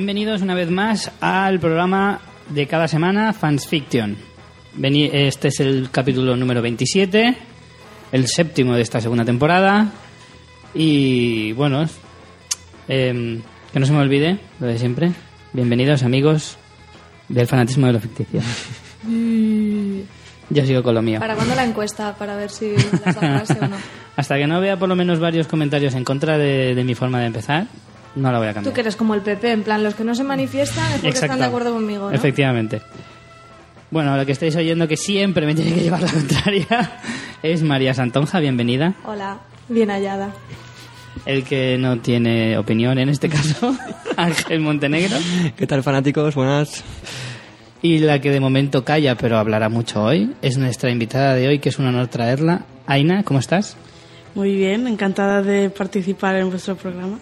Bienvenidos una vez más al programa de cada semana Fans Fiction. Este es el capítulo número 27, el séptimo de esta segunda temporada. Y bueno, em, que no se me olvide lo de siempre. Bienvenidos amigos del fanatismo de lo ficticio. Yo sigo con lo mío. ¿Para cuándo la encuesta? Para ver si o no. Hasta que no vea por lo menos varios comentarios en contra de, de mi forma de empezar, no la voy a cambiar. Tú que eres como el PP, en plan, los que no se manifiestan es porque están de acuerdo conmigo, ¿no? Efectivamente. Bueno, lo que estáis oyendo que siempre me tiene que llevar la contraria es María Santonja, bienvenida. Hola, bien hallada. El que no tiene opinión en este caso, Ángel Montenegro. ¿Qué tal fanáticos? Buenas. Y la que de momento calla, pero hablará mucho hoy, es nuestra invitada de hoy, que es un honor traerla. Aina, ¿cómo estás? Muy bien, encantada de participar en vuestro programa,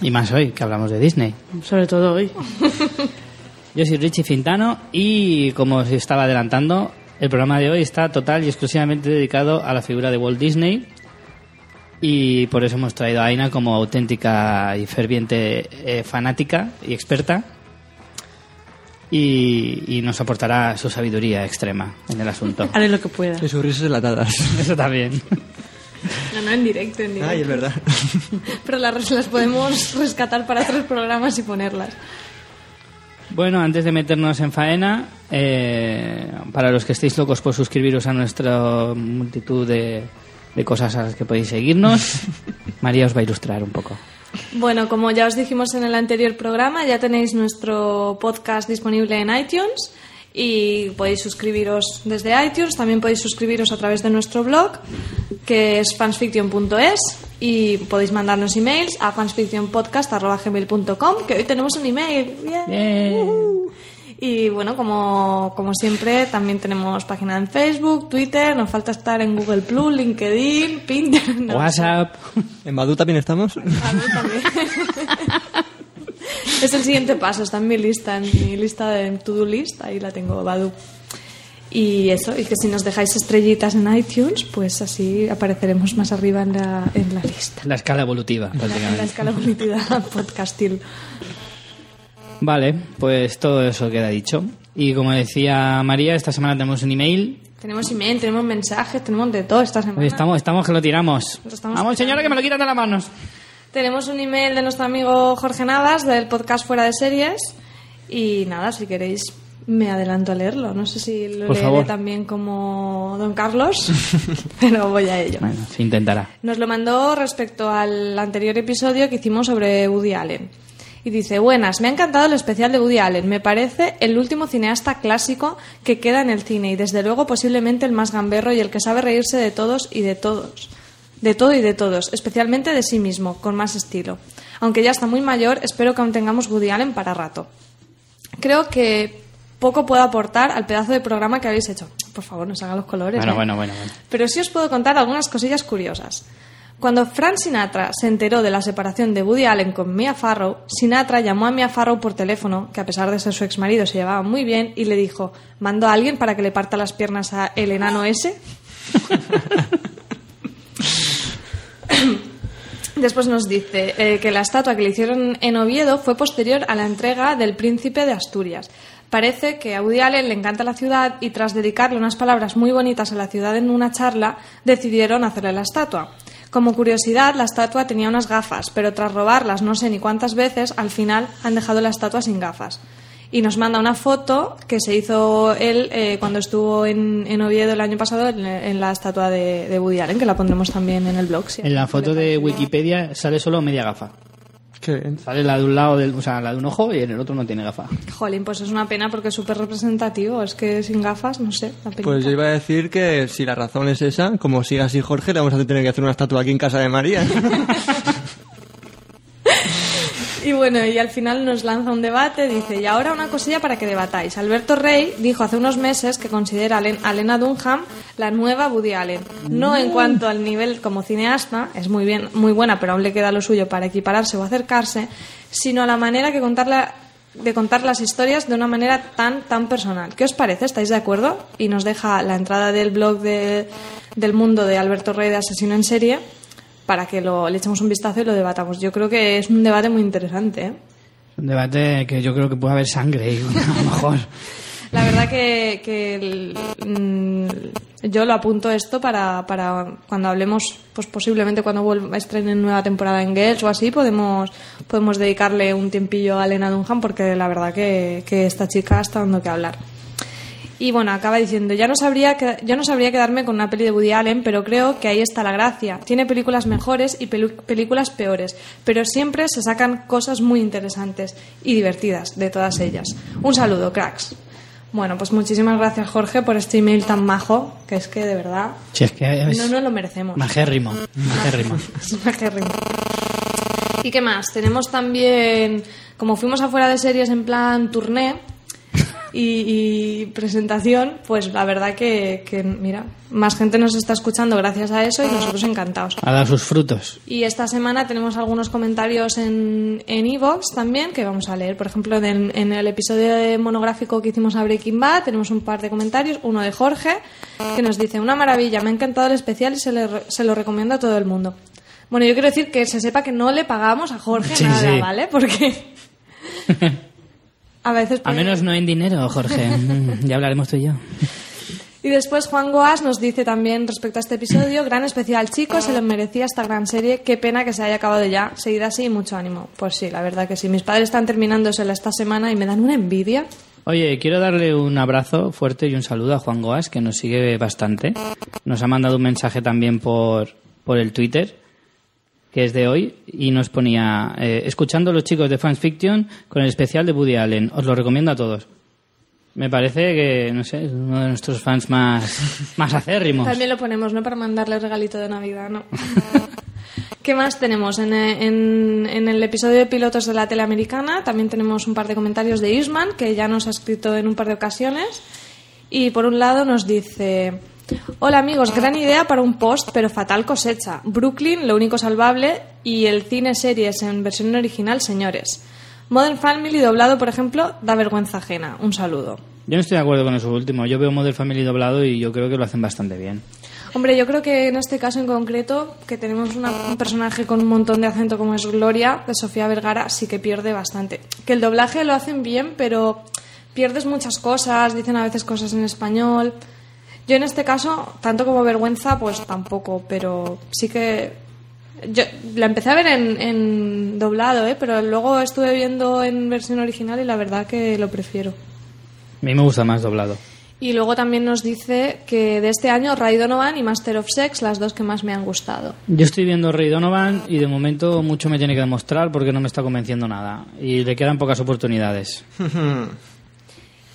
Y más hoy, que hablamos de Disney. sobre todo hoy. Yo soy Richie Fintano y como os estaba adelantando, el programa de hoy está total y exclusivamente dedicado a la figura de Walt Disney y por eso hemos traído a Aina como auténtica y ferviente eh, fanática y experta y, y nos aportará su sabiduría extrema en el asunto. Haré lo que pueda. Y sus risas enlatadas. Eso también. No, no, en directo, en directo. Ay, es verdad. Pero las, las podemos rescatar para otros programas y ponerlas. Bueno, antes de meternos en faena, eh, para los que estéis locos por suscribiros a nuestra multitud de, de cosas a las que podéis seguirnos, María os va a ilustrar un poco. Bueno, como ya os dijimos en el anterior programa, ya tenéis nuestro podcast disponible en iTunes y podéis suscribiros desde iTunes. También podéis suscribiros a través de nuestro blog, que es fansfiction.es y podéis mandarnos emails a fansfictionpodcast.gmail.com, que hoy tenemos un email. ¡Bien! Bien. Y bueno, como, como siempre, también tenemos página en Facebook, Twitter, nos falta estar en Google Plus, LinkedIn, Pinterest. no sé. WhatsApp. ¿En Badu también estamos? A mí también. es el siguiente paso, está en mi lista, en mi lista de to-do list, ahí la tengo, Badu. Y eso, y que si nos dejáis estrellitas en iTunes, pues así apareceremos más arriba en la, en la lista. La escala evolutiva, En la, prácticamente. escala evolutiva podcastil. Vale, pues todo eso queda dicho. Y como decía María, esta semana tenemos un email. Tenemos email, tenemos mensajes, tenemos de todo esta semana. Hoy estamos, estamos que lo tiramos. Estamos Vamos, señora, que me lo quitan de las manos. Tenemos un email de nuestro amigo Jorge Navas del podcast Fuera de Series. Y nada, si queréis, me adelanto a leerlo. No sé si lo Por leeré favor. también como Don Carlos, pero voy a ello. Bueno, se intentará. Nos lo mandó respecto al anterior episodio que hicimos sobre Woody Allen. Y dice, buenas, me ha encantado el especial de Woody Allen. Me parece el último cineasta clásico que queda en el cine y desde luego posiblemente el más gamberro y el que sabe reírse de todos y de todos. De todo y de todos, especialmente de sí mismo, con más estilo. Aunque ya está muy mayor, espero que aún tengamos Woody Allen para rato. Creo que poco puedo aportar al pedazo de programa que habéis hecho. Por favor, no hagan los colores. Bueno, ¿eh? bueno, bueno, bueno. Pero sí os puedo contar algunas cosillas curiosas. Cuando Frank Sinatra se enteró de la separación de Woody Allen con Mia Farrow, Sinatra llamó a Mia Farrow por teléfono, que a pesar de ser su exmarido se llevaba muy bien, y le dijo, ¿mando a alguien para que le parta las piernas a el enano ese? Después nos dice eh, que la estatua que le hicieron en Oviedo fue posterior a la entrega del Príncipe de Asturias. Parece que a Woody Allen le encanta la ciudad y tras dedicarle unas palabras muy bonitas a la ciudad en una charla, decidieron hacerle la estatua. Como curiosidad, la estatua tenía unas gafas, pero tras robarlas no sé ni cuántas veces, al final han dejado la estatua sin gafas. Y nos manda una foto que se hizo él eh, cuando estuvo en, en Oviedo el año pasado en, en la estatua de, de Woody Allen, que la pondremos también en el blog. si En la foto de. Wikipedia sale solo media gafa. Qué bien. Sale la de un lado, del, o sea, la de un ojo y en el otro no tiene gafa. Jolín, pues es una pena porque es súper representativo. Es que sin gafas, no sé. la Pues yo iba a decir que si la razón es esa, como siga así Jorge, le vamos a tener que hacer una estatua aquí en casa de María. Y bueno, y al final nos lanza un debate, dice, y ahora una cosilla para que debatáis. Alberto Rey dijo hace unos meses que considera a Len- a Lena Dunham la nueva Woody Allen. No en cuanto al nivel como cineasta, es muy bien, muy buena, pero aún le queda lo suyo para equipararse o acercarse, sino a la manera que contarla de contar las historias de una manera tan tan personal. ¿Qué os parece? ¿Estáis de acuerdo? Y nos deja la entrada del blog de- del mundo de Alberto Rey de Asesino en Serie para que lo, le echemos un vistazo y lo debatamos. Yo creo que es un debate muy interesante. ¿eh? Un debate que yo creo que puede haber sangre y a lo mejor. La verdad que, que el- mm, yo lo apunto esto para, para cuando hablemos, pues posiblemente cuando vuelva, estrenen nueva temporada en Girls o así, podemos, podemos dedicarle un tiempillo a Elena Dunham porque la verdad que, que esta chica está dando que hablar. Y bueno, acaba diciendo, ya no sabría que, yo no sabría quedarme con una peli de Woody Allen, pero creo que ahí está la gracia. Tiene películas mejores y películas peores, pero siempre se sacan cosas muy interesantes y divertidas de todas ellas. Un saludo, cracks. Bueno, pues muchísimas gracias Jorge por este email tan majo, que es que de verdad Si es que es no nos lo merecemos. majérrimo, majérrimo. Majérrimo. ¿Y qué más? Tenemos también, como fuimos afuera de series en plan tourné y, y presentación, pues la verdad que, que, mira, más gente nos está escuchando gracias a eso y nosotros encantados. Ha dado sus frutos. Y esta semana tenemos algunos comentarios en en Evox también que vamos a leer. Por ejemplo, en, en el episodio de monográfico que hicimos a Breaking Bad tenemos un par de comentarios. Uno de Jorge que nos dice: Una maravilla, me ha encantado el especial y se, le se lo recomiendo a todo el mundo. Bueno, yo quiero decir que se sepa que no le pagamos a Jorge Sí, nada, sí. ¿vale? Porque a veces. Al menos no en dinero, Jorge. Mm, ya hablaremos tú y yo. Y después Juan Goas nos dice también respecto a este episodio, gran especial chicos, se lo merecía esta gran serie, qué pena que se haya acabado ya, seguida así y mucho ánimo. Pues sí, la verdad que sí, mis padres están terminándosela esta semana y me dan una envidia. Oye, quiero darle un abrazo fuerte y un saludo a Juan Goas, que nos sigue bastante. Nos ha mandado un mensaje también por, por el Twitter, que es de hoy, y nos ponía, eh, escuchando a los chicos de Fans Fiction con el especial de Woody Allen. Os lo recomiendo a todos. Me parece que, no sé, es uno de nuestros fans más, más acérrimos. También lo ponemos, ¿no? Para mandarle regalito de Navidad, ¿no? ¿Qué más tenemos? En, en- en el episodio de pilotos de la tele americana también tenemos un par de comentarios de Isman, que ya nos ha escrito en un par de ocasiones. Y por un lado nos dice... Hola amigos, gran idea para un post, pero fatal cosecha. Brooklyn, lo único salvable, y el cine series en versión original, señores. Modern Family doblado, por ejemplo, da vergüenza ajena. Un saludo. Yo no estoy de acuerdo con eso último. Yo veo Model Family doblado y yo creo que lo hacen bastante bien. Hombre, yo creo que en este caso en concreto, que tenemos una- un personaje con un montón de acento como es Gloria, de Sofía Vergara, sí que pierde bastante. Que el doblaje lo hacen bien, pero pierdes muchas cosas, dicen a veces cosas en español. Yo en este caso, tanto como vergüenza, pues tampoco, pero sí que... Yo la empecé a ver en, en doblado, ¿eh? pero luego estuve viendo en versión original y la verdad que lo prefiero. A mí me gusta más doblado. Y luego también nos dice que de este año Ray Donovan y Master of Sex, las dos que más me han gustado. Yo estoy viendo Rey Donovan y de momento mucho me tiene que demostrar porque no me está convenciendo nada. Y le quedan pocas oportunidades.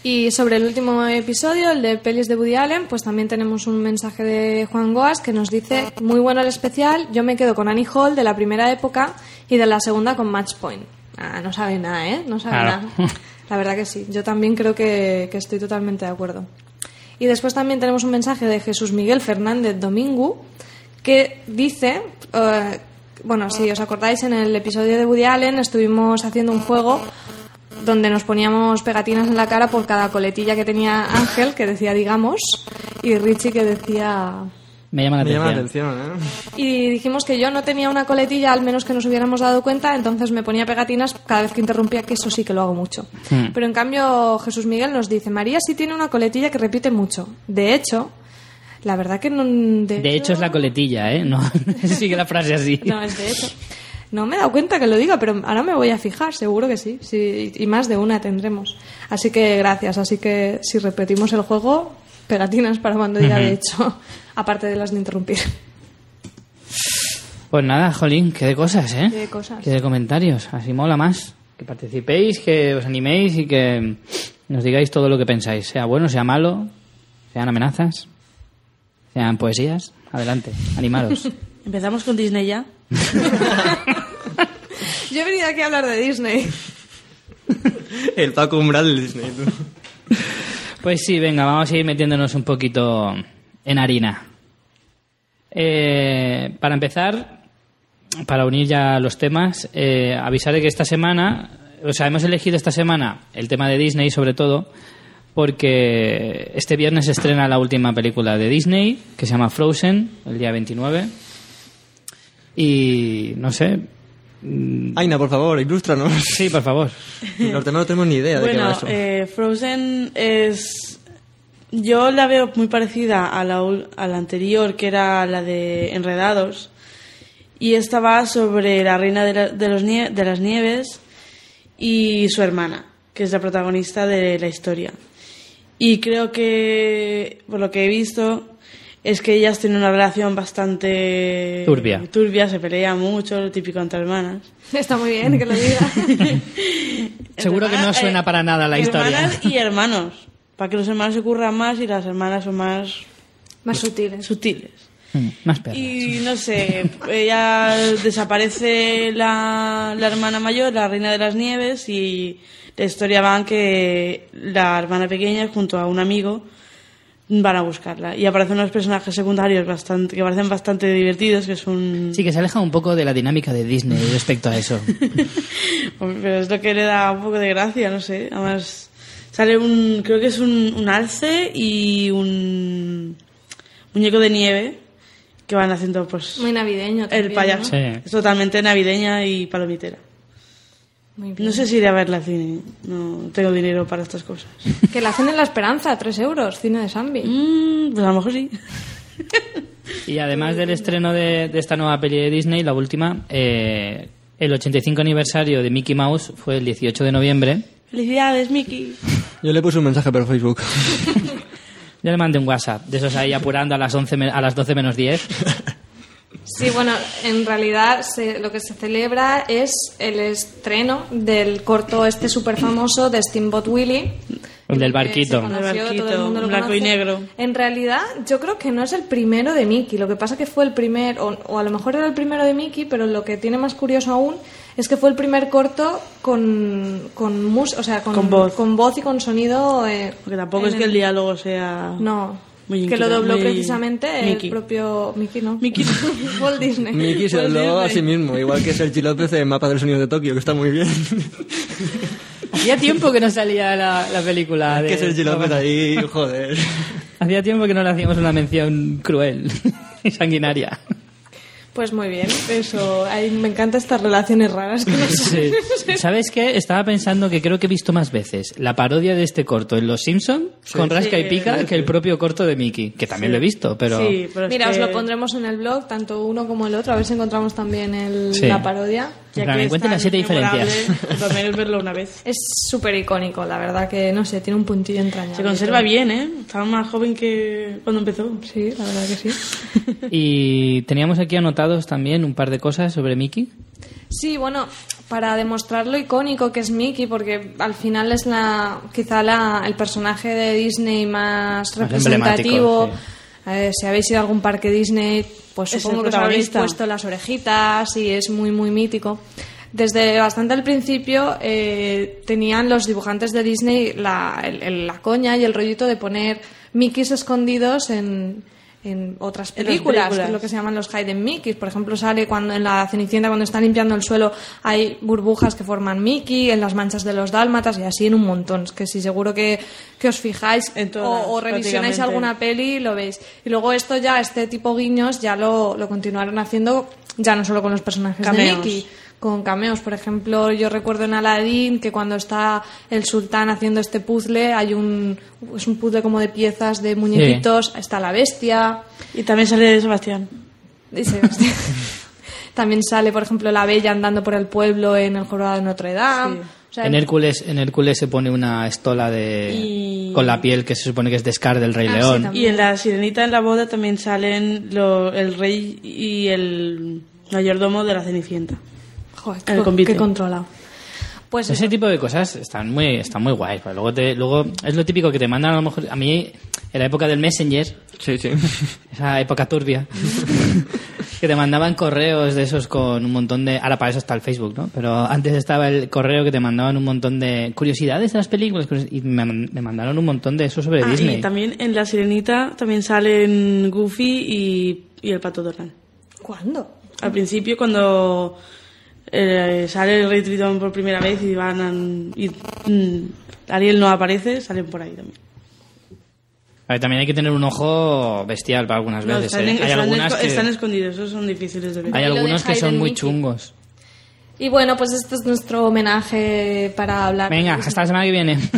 Y sobre el último episodio, el de pelis de Woody Allen, pues también tenemos un mensaje de Juan Goas que nos dice, muy bueno el especial, yo me quedo con Annie Hall de la primera época y de la segunda con Match Point. Ah, no sabe nada, ¿eh? No sabe Claro. nada. La verdad que sí, yo también creo que, que estoy totalmente de acuerdo. Y después también tenemos un mensaje de Jesús Miguel Fernández Domingo que dice, eh, bueno, si os acordáis, en el episodio de Woody Allen estuvimos haciendo un juego donde nos poníamos pegatinas en la cara por cada coletilla que tenía Ángel, que decía digamos, y Richie que decía... Me llama la Me llama la atención. atención, ¿eh? Y dijimos que yo no tenía una coletilla, al menos que nos hubiéramos dado cuenta, entonces me ponía pegatinas cada vez que interrumpía, que eso sí que lo hago mucho. Hmm. Pero en cambio Jesús Miguel nos dice, María sí tiene una coletilla que repite mucho. De hecho, la verdad que no... De hecho es la coletilla, ¿eh? No sigue la frase así. No, es de hecho. No me he dado cuenta que lo diga, pero ahora me voy a fijar, seguro que sí. sí. Y más de una tendremos. Así que gracias. Así que si repetimos el juego, pegatinas para cuando diga de hecho, aparte de las de interrumpir. Pues nada, Jolín, qué de cosas, ¿eh? Qué de cosas. Qué de comentarios. Así mola más. Que participéis, que os animéis y que nos digáis todo lo que pensáis. Sea bueno, sea malo, sean amenazas, sean poesías. Adelante, animaros. Empezamos con Disney ya. Yo he venido aquí a hablar de Disney. El Paco Umbral del Disney. tú. Pues sí, venga, vamos a ir metiéndonos un poquito en harina. Eh, para empezar, para unir ya los temas, eh, avisar de que esta semana, o sea, hemos elegido esta semana el tema de Disney sobre todo, porque este viernes se estrena la última película de Disney, que se llama Frozen, el día 29. Y no sé, Aina, por favor, ilústranos. Sí, por favor. Demás no tenemos ni idea de qué va Bueno, eso. eh, Frozen es... Yo la veo muy parecida a la, a la anterior, que era la de Enredados. Y esta va sobre la reina de, la- de los nie- de las nieves y su hermana, que es la protagonista de la historia. Y creo que, por lo que he visto, es que ellas tienen una relación bastante... Turbia. Turbia, se pelea mucho, lo típico entre hermanas. Está muy bien que lo diga. Seguro que no suena eh, para nada la historia. Hermanas y hermanos. Para que los hermanos se curran más y las hermanas son más Más sutiles. sutiles. Mm, Más perras. Y no sé, ella desaparece la, la hermana mayor, la reina de las nieves, y la historia va en que la hermana pequeña, junto a un amigo, van a buscarla. Y aparecen unos personajes secundarios bastante, que parecen bastante divertidos, que son... Sí, que se aleja un poco de la dinámica de Disney respecto a eso. Pero es lo que le da un poco de gracia, no sé. Además, sale un. Creo que es un, un alce y un muñeco de nieve que van haciendo, pues. Muy navideño también, el payaso. Sí. Es totalmente navideña y palomitera. ¿No? Muy bien. No sé si iré a verla al cine. No tengo dinero para estas cosas. Que la hacen en La Esperanza, 3 euros, cine de Zambi. Mm, pues a lo mejor sí. Y además del estreno de, de esta nueva peli de Disney, la última, eh, el 85 aniversario de Mickey Mouse fue el 18 de noviembre. Felicidades, Mickey. Yo le puse un mensaje por Facebook. Yo le mandé un WhatsApp, de esos ahí apurando a las, 11, me- a las 12 menos 10. Sí, bueno, en realidad se- lo que se celebra es el estreno del corto este súper famoso de Steamboat Willie. El del barquito. conoció, El barquito, todo el mundo lo blanco y conoce. negro. En realidad, yo creo que no es el primero de Mickey. Lo que pasa que fue el primer, o, o a lo mejor era el primero de Mickey, pero lo que tiene más curioso aún es que fue el primer corto con con mus, o sea, con, Con voz. con voz y con sonido. eh, Porque tampoco es que el diálogo sea. No. Muy que lo dobló muy- precisamente Mickey. el propio Mickey, ¿no? Mickey. Walt Disney. Mickey se habló a sí mismo, igual que Sergi López en Mapa del Sonido de Tokio, que está muy bien. Hacía tiempo que no salía la, la película. que de- Sergi López ahí, joder. Hacía tiempo que no le hacíamos una mención cruel y sanguinaria. Pues muy bien, eso. Ay, me encantan estas relaciones raras que no sé. Sí. ¿Sabes qué? Estaba pensando que creo que he visto más veces la parodia de este corto en Los Simpson con Rasca y Pica sí, que el propio corto de Mickey, que también lo he visto, pero Sí, pero Mira, os lo pondremos en el blog, tanto uno como el otro, a ver si encontramos también el- Sí. la parodia. En plan, encuentren las siete diferencias. También es verlo una vez. Es súper icónico, la verdad que, no sé, tiene un puntillo entrañable. Se conserva bien, ¿eh? Estaba más joven que cuando empezó. Sí, la verdad que sí. Y teníamos aquí anotados también un par de cosas sobre Mickey. Sí, bueno, para demostrar lo icónico que es Mickey, porque al final es la quizá la, el personaje de Disney más, Más si habéis ido a algún parque Disney, pues Es supongo que os habéis puesto las orejitas y es muy, muy mítico. Desde bastante al principio eh, tenían los dibujantes de Disney la, el- el- la coña y el rollito de poner Mickeys escondidos en, en otras películas, que es lo que se llaman los hidden Mickeys. Por ejemplo, sale cuando en la Cenicienta, cuando está limpiando el suelo, hay burbujas que forman Mickey, en las manchas de los dálmatas y así en un montón. Es que si seguro que, que os fijáis o, o revisionáis alguna peli, lo veis. Y luego esto ya, este tipo guiños, ya lo, lo continuaron haciendo ya no solo con los personajes Cameos. de Mickey, con cameos. Por ejemplo, yo recuerdo en Aladdin que cuando está el sultán haciendo este puzzle, hay un, es un puzzle como de piezas de muñequitos, está la bestia. Y también sale Sebastián. y se- También sale, por ejemplo, la bella andando por el pueblo en el jorobado de Notre Dame. Sí. O sea, En Hércules, en Hércules se pone una estola de Y- con la piel que se supone que es de Scar del Rey Ah, León. Y en la Sirenita en la boda también salen lo- el rey y el mayordomo de la Cenicienta. Joder, en el qué, convite. qué controlado. Pues eso. Ese tipo de cosas están muy, están muy guays. pero Luego, te, luego es lo típico que te mandan a lo mejor. A mí, en la época del Messenger, Sí, sí. esa época turbia, que te mandaban correos de esos con un montón de. Ahora para eso está el Facebook, ¿no? Pero antes estaba el correo que te mandaban un montón de curiosidades de las películas y me, me mandaron un montón de eso sobre Ah, Disney. y también en la Sirenita también salen Goofy y, y el Pato Donald. ¿Cuándo? Al principio cuando eh, sale el Rey Tritón por primera vez y van a- y mm, Ariel no aparece, salen por ahí también. A ver, también hay que tener un ojo bestial para algunas No, veces. están, ¿eh? Hay están algunas esco- que, están escondidos, esos son difíciles de ver. hay algunos que son muy Mickey. chungos. Y bueno, pues este es nuestro homenaje para hablar. Venga, hasta la semana que viene.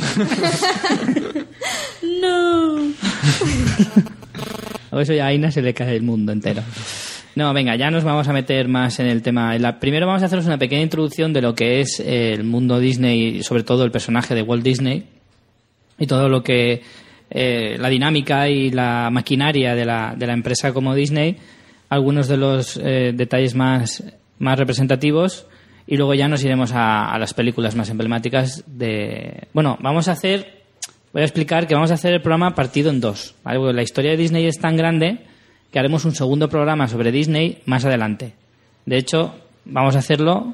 No. O eso ya a Aina se le cae el mundo entero. No, venga, ya nos vamos a meter más en el tema. La- primero vamos a haceros una pequeña introducción de lo que es el mundo Disney sobre todo el personaje de Walt Disney y todo lo que eh, la dinámica y la maquinaria de la, de la empresa como Disney, algunos de los eh, detalles más, más representativos y luego ya nos iremos a, a las películas más emblemáticas de... Bueno, vamos a hacer... Voy a explicar que vamos a hacer el programa partido en dos. la historia de Disney es tan grande que haremos un segundo programa sobre Disney más adelante. De hecho, vamos a hacerlo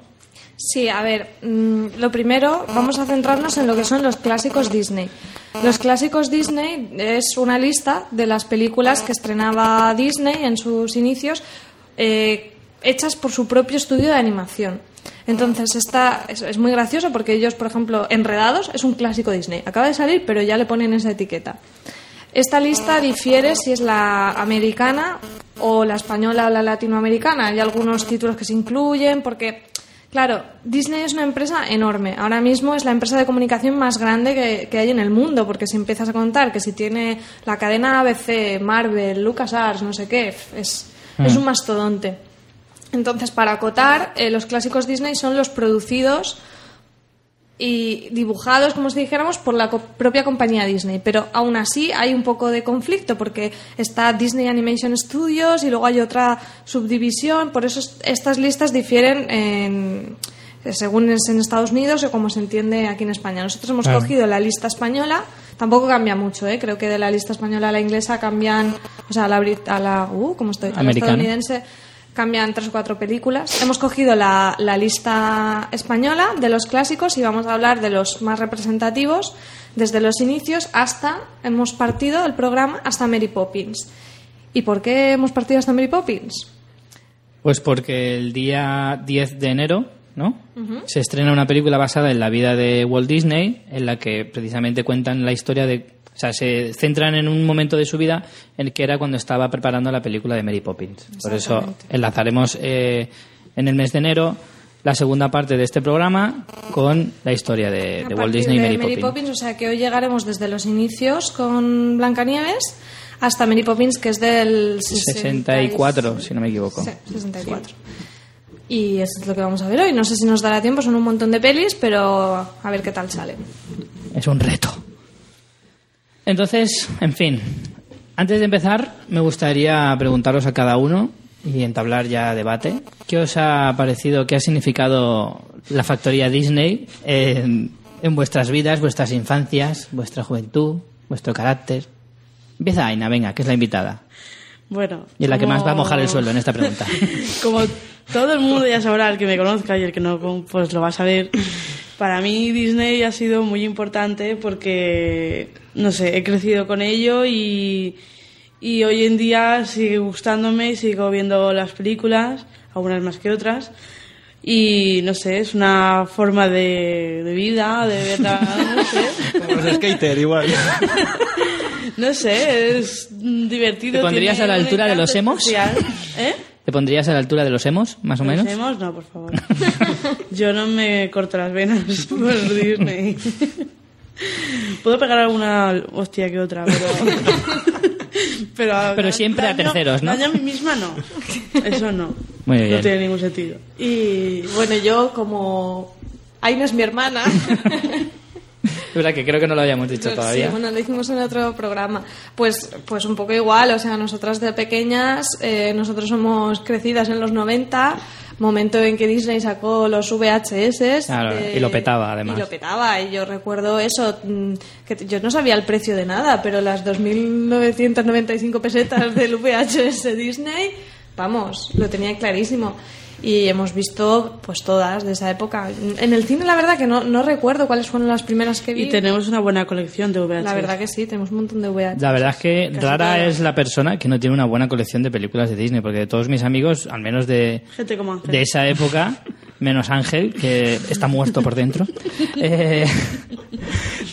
Sí, a ver, mm, lo primero vamos a centrarnos en lo que son los clásicos Disney. Los clásicos Disney es una lista de las películas que estrenaba Disney en sus inicios, eh, hechas por su propio estudio de animación. Entonces, esta es, es muy gracioso porque ellos, por ejemplo, Enredados es un clásico Disney. Acaba de salir, pero ya le ponen esa etiqueta. Esta lista difiere si es la americana o la española o la latinoamericana. Hay algunos títulos que se incluyen porque, claro, Disney es una empresa enorme. Ahora mismo es la empresa de comunicación más grande que, que hay en el mundo porque si empiezas a contar que si tiene la cadena ABC, Marvel, LucasArts, no sé qué, es, es un mastodonte. Entonces, para acotar, eh, los clásicos Disney son los producidos y dibujados, como si dijéramos, por la co- propia compañía Disney. Pero aún así hay un poco de conflicto porque está Disney Animation Studios y luego hay otra subdivisión. Por eso est- estas listas difieren en- según es en Estados Unidos o como se entiende aquí en España. Nosotros hemos Claro. cogido la lista española. Tampoco cambia mucho, ¿eh? Creo que de la lista española a la inglesa cambian, o sea, a la, a la, uh, ¿cómo estoy? A la estadounidense cambian tres o cuatro películas. Hemos cogido la, la lista española de los clásicos y vamos a hablar de los más representativos desde los inicios hasta, hemos partido el programa hasta Mary Poppins. ¿Y por qué hemos partido hasta Mary Poppins? Pues porque el día 10 de enero, ¿no? Se estrena una película basada en la vida de Walt Disney, en la que precisamente cuentan la historia de. O sea, se centran en un momento de su vida en el que era cuando estaba preparando la película de Mary Poppins. Por eso enlazaremos eh, en el mes de enero la segunda parte de este programa con la historia de, Walt Disney y Mary, Poppins. O sea que hoy llegaremos desde los inicios con Blancanieves hasta Mary Poppins, que es del 64, si no me equivoco. Sí, 64. Y eso es lo que vamos a ver hoy. No sé si nos dará tiempo, son un montón de pelis, pero a ver qué tal salen. Es un reto. Entonces, en fin, antes de empezar, me gustaría preguntaros a cada uno y entablar ya debate. ¿Qué os ha parecido, qué ha significado la factoría Disney en, en vuestras vidas, vuestras infancias, vuestra juventud, vuestro carácter? Empieza Aina, venga, que es la invitada. Bueno. Y es la que más va a mojar el suelo en esta pregunta. Como todo el mundo ya sabrá, el que me conozca y el que no, pues lo va a saber. Para mí Disney ha sido muy importante porque, no sé, he crecido con ello y, y hoy en día sigue gustándome y sigo viendo las películas, algunas más que otras. Y no sé, es una forma de, de vida, de verla, no sé. Como los skater, igual. No sé, es divertido. ¿Te pondrías a la altura de los emos? ¿Eh? ¿Te pondrías a la altura de los emos, más o menos? ¿Los emos? No, por favor. Yo no me corto las venas por Disney. Puedo pegar alguna hostia que otra, pero... pero, Pero siempre a terceros, ¿no? Daño a mí misma no. Eso no. Muy bien. No tiene ningún sentido. Y bueno, yo como Aina es mi hermana. Es verdad que creo que no lo habíamos dicho todavía. Sí, bueno, lo hicimos en otro programa. Pues, pues un poco igual, o sea, nosotras de pequeñas, eh, nosotros somos crecidas en los 90, momento en que Disney sacó los VHS. Claro, y lo petaba, además. Y lo petaba, y yo recuerdo eso, mm, que yo no sabía el precio de nada, pero las 2.995 pesetas del VHS Disney, vamos, lo tenía clarísimo. Y hemos visto pues todas de esa época. En el cine la verdad que no, no recuerdo cuáles fueron las primeras que vi. Y tenemos una buena colección de VHS. La verdad que sí, tenemos un montón de VHS. La verdad es que Casi rara todas. es la persona que no tiene una buena colección de películas de Disney, porque de todos mis amigos, al menos de, Gente como de esa época, menos Ángel, que está muerto por dentro, eh,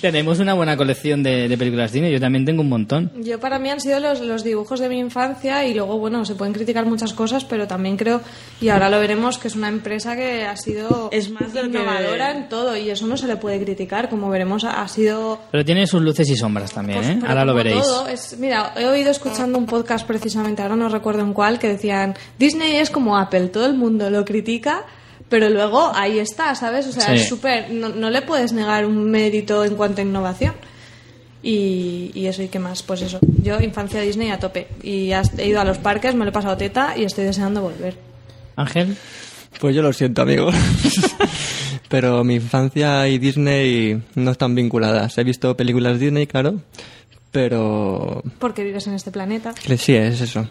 Tenemos una buena colección de, de películas Disney. Yo también tengo un montón. Yo para mí han sido los, los dibujos de mi infancia y luego, bueno, se pueden criticar muchas cosas, pero también creo, y ahora lo veremos, que es una empresa que ha sido Es más de lo que- innovadora en todo y eso no se le puede criticar. Como veremos, ha ha sido... Pero tiene sus luces y sombras también, pues, ¿eh? Ahora lo veréis. todo, es- mira, he oído escuchando un podcast precisamente, ahora no recuerdo en cuál, que decían, Disney es como Apple, todo el mundo lo critica, pero luego ahí está, ¿sabes? O sea, Sí. es súper... No, no le puedes negar un mérito en cuanto a innovación. Y, y eso y qué más, pues eso. Yo, infancia Disney a tope. Y has- he ido a los parques, me lo he pasado teta y estoy deseando volver. Ángel, Pues yo lo siento, amigo. Pero mi infancia y Disney no están vinculadas. He visto películas Disney, claro, pero Porque vives en este planeta. sí, es eso.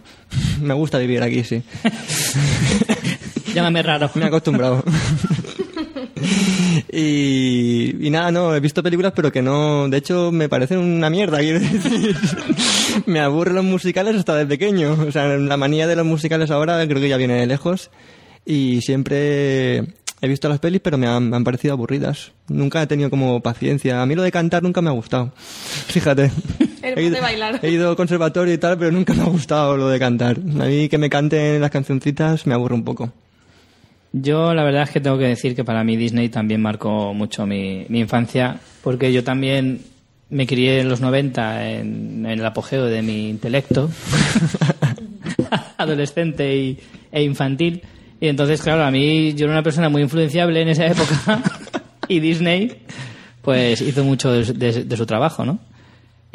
Me gusta vivir aquí, sí. llámame raro. Me he acostumbrado. y, y nada, no, he visto películas, pero que no. De hecho, me parecen una mierda, quiero decir. me aburren los musicales hasta de pequeño. O sea, la manía de los musicales ahora creo que ya viene de lejos. Y siempre he visto las pelis, pero me han, me han parecido aburridas. Nunca he tenido como paciencia. A mí lo de cantar nunca me ha gustado. Fíjate. He ido, bailar. he ido a conservatorio y tal, pero nunca me ha gustado lo de cantar. A mí que me canten las cancioncitas me aburre un poco. Yo la verdad es que tengo que decir que para mí Disney también marcó mucho mi, mi infancia, porque yo también me crié en los 90 en, el apogeo de mi intelecto adolescente y, e infantil. Y entonces, claro, a mí yo era una persona muy influenciable en esa época y Disney pues hizo mucho de su trabajo, ¿no?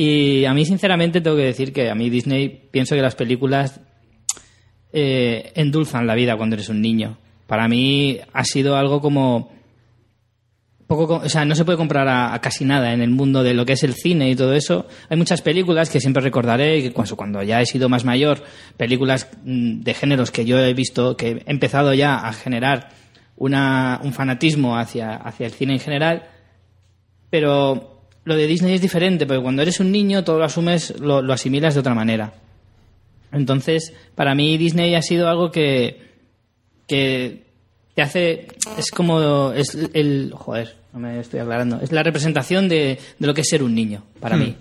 Y a mí, sinceramente, tengo que decir que a mí Disney pienso que las películas eh, endulzan la vida cuando eres un niño. Para mí ha sido algo como poco, co- o sea, no se puede comprar a, a casi nada en el mundo de lo que es el cine y todo eso. Hay muchas películas que siempre recordaré que cuando, cuando ya he sido más mayor, películas mm, de géneros que yo he visto, que he empezado ya a generar una, un fanatismo hacia, hacia el cine en general, pero lo de Disney es diferente, porque cuando eres un niño todo lo asumes, lo, lo asimilas de otra manera. Entonces, para mí Disney ha sido algo que, que te hace, es como, es el, joder, no me estoy aclarando, es la representación de, de lo que es ser un niño, para mí,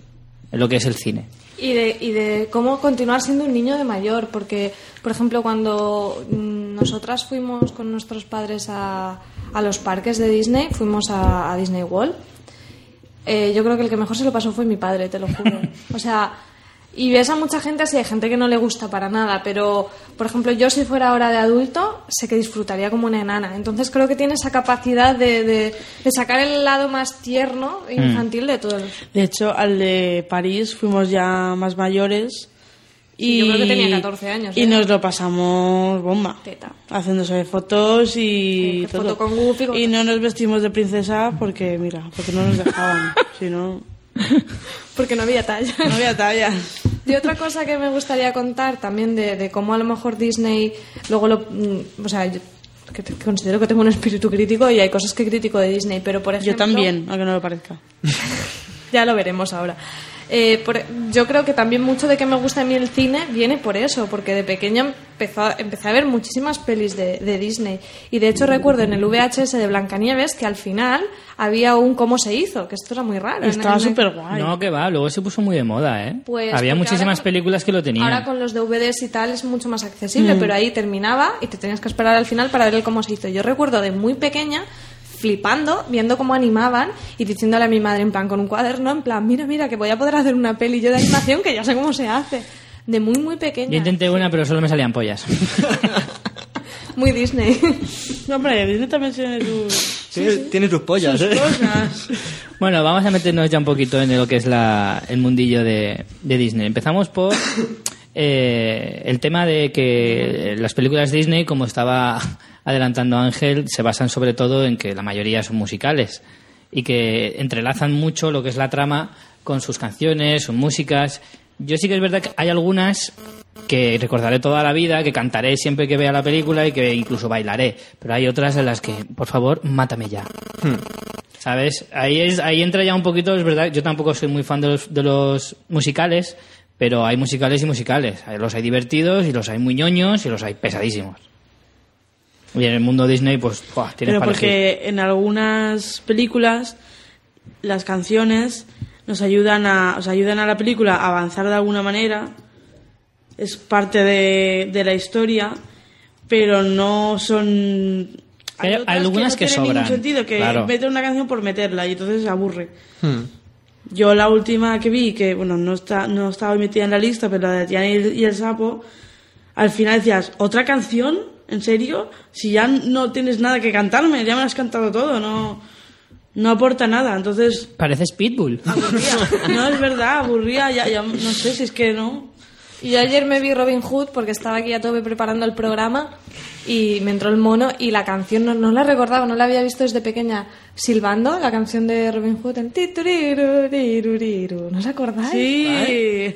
en lo que es el cine. Y de, y de cómo continuar siendo un niño de mayor, porque, por ejemplo, cuando mm, nosotras fuimos con nuestros padres a, a los parques de Disney, fuimos a, a Disney World, eh, yo creo que el que mejor se lo pasó fue mi padre, te lo juro. O sea, y ves a mucha gente así, hay gente que no le gusta para nada, pero, por ejemplo, yo si fuera ahora de adulto, sé que disfrutaría como una enana. Entonces creo que tiene esa capacidad de, de- de sacar el lado más tierno e infantil de todos. De hecho, al de París fuimos ya más mayores. Sí, Y, yo creo que tenía 14 años, Y ¿eh? nos lo pasamos bomba. Teta. Haciéndose fotos y Sí, todo. foto con Goofy, con- Y no nos vestimos de princesa porque, mira, porque no nos dejaban. si no, Porque no había talla. no había talla. Y otra cosa que me gustaría contar también de, de cómo a lo mejor Disney luego lo... mm, O sea, yo que considero que tengo un espíritu crítico y hay cosas que critico de Disney, pero por ejemplo... Yo también, aunque no lo parezca. Ya lo veremos ahora. Eh, por- yo creo que también mucho de que me gusta a mí el cine viene por eso, porque de pequeña empezó a- empecé a ver muchísimas pelis de, de Disney. Y de hecho recuerdo en el VHS de Blancanieves que al final había un cómo se hizo, que esto era muy raro. Estaba súper guay. No, que va, luego se puso muy de moda, ¿eh? Pues Había muchísimas ahora- películas que lo tenían. Ahora con los DVDs y tal es mucho más accesible, pero ahí terminaba y te tenías que esperar al final para ver el cómo se hizo. Yo recuerdo de muy pequeña flipando, viendo cómo animaban y diciéndole a mi madre en plan con un cuaderno, en plan, mira, mira, que voy a poder hacer una peli yo de animación que ya sé cómo se hace. De muy, muy pequeña. Yo intenté una, pero solo me salían pollas. Muy Disney. No, hombre, Disney también tiene sus, Tiene, tiene sus pollas, sus ¿eh? cosas. Bueno, vamos a meternos ya un poquito en lo que es la, el mundillo de, de Disney. Empezamos por eh, el tema de que las películas Disney, como estaba adelantando Ángel, se basan sobre todo en que la mayoría son musicales y que entrelazan mucho lo que es la trama con sus canciones, sus músicas. Yo sí que es verdad que hay algunas que recordaré toda la vida, que cantaré siempre que vea la película y que incluso bailaré, pero hay otras en las que, por favor, mátame ya. ¿Sabes? Ahí, es, ahí entra ya un poquito, es verdad, yo tampoco soy muy fan de los, de los musicales, pero hay musicales y musicales. Los hay divertidos y los hay muy ñoños y los hay pesadísimos. Y en el mundo Disney, pues, ¡buah! tienes Pero para elegir. porque en algunas películas las canciones nos ayudan a, o sea, ayudan a la película a avanzar de alguna manera. Es parte de, de la historia, pero no son. Hay otras algunas no que tienen sobran, ningún sentido, que claro. mete una canción por meterla y entonces se aburre. Hmm. Yo la última que vi, que bueno, no está, no estaba metida en la lista, pero la de Tiana y el, y el sapo, al final decías, ¿otra canción? ¿En serio? Si ya no tienes nada que cantarme, ya me has cantado todo, no, no aporta nada. Entonces, Pareces Pitbull. aburría. No, es verdad, aburría, ya, ya, no sé si es que no. Y yo ayer me vi Robin Hood porque estaba aquí a tope preparando el programa y me entró el mono y la canción no, no la recordaba, no la había visto desde pequeña silbando, la canción de Robin Hood en tituriruriru. ¿No os acordáis? Sí.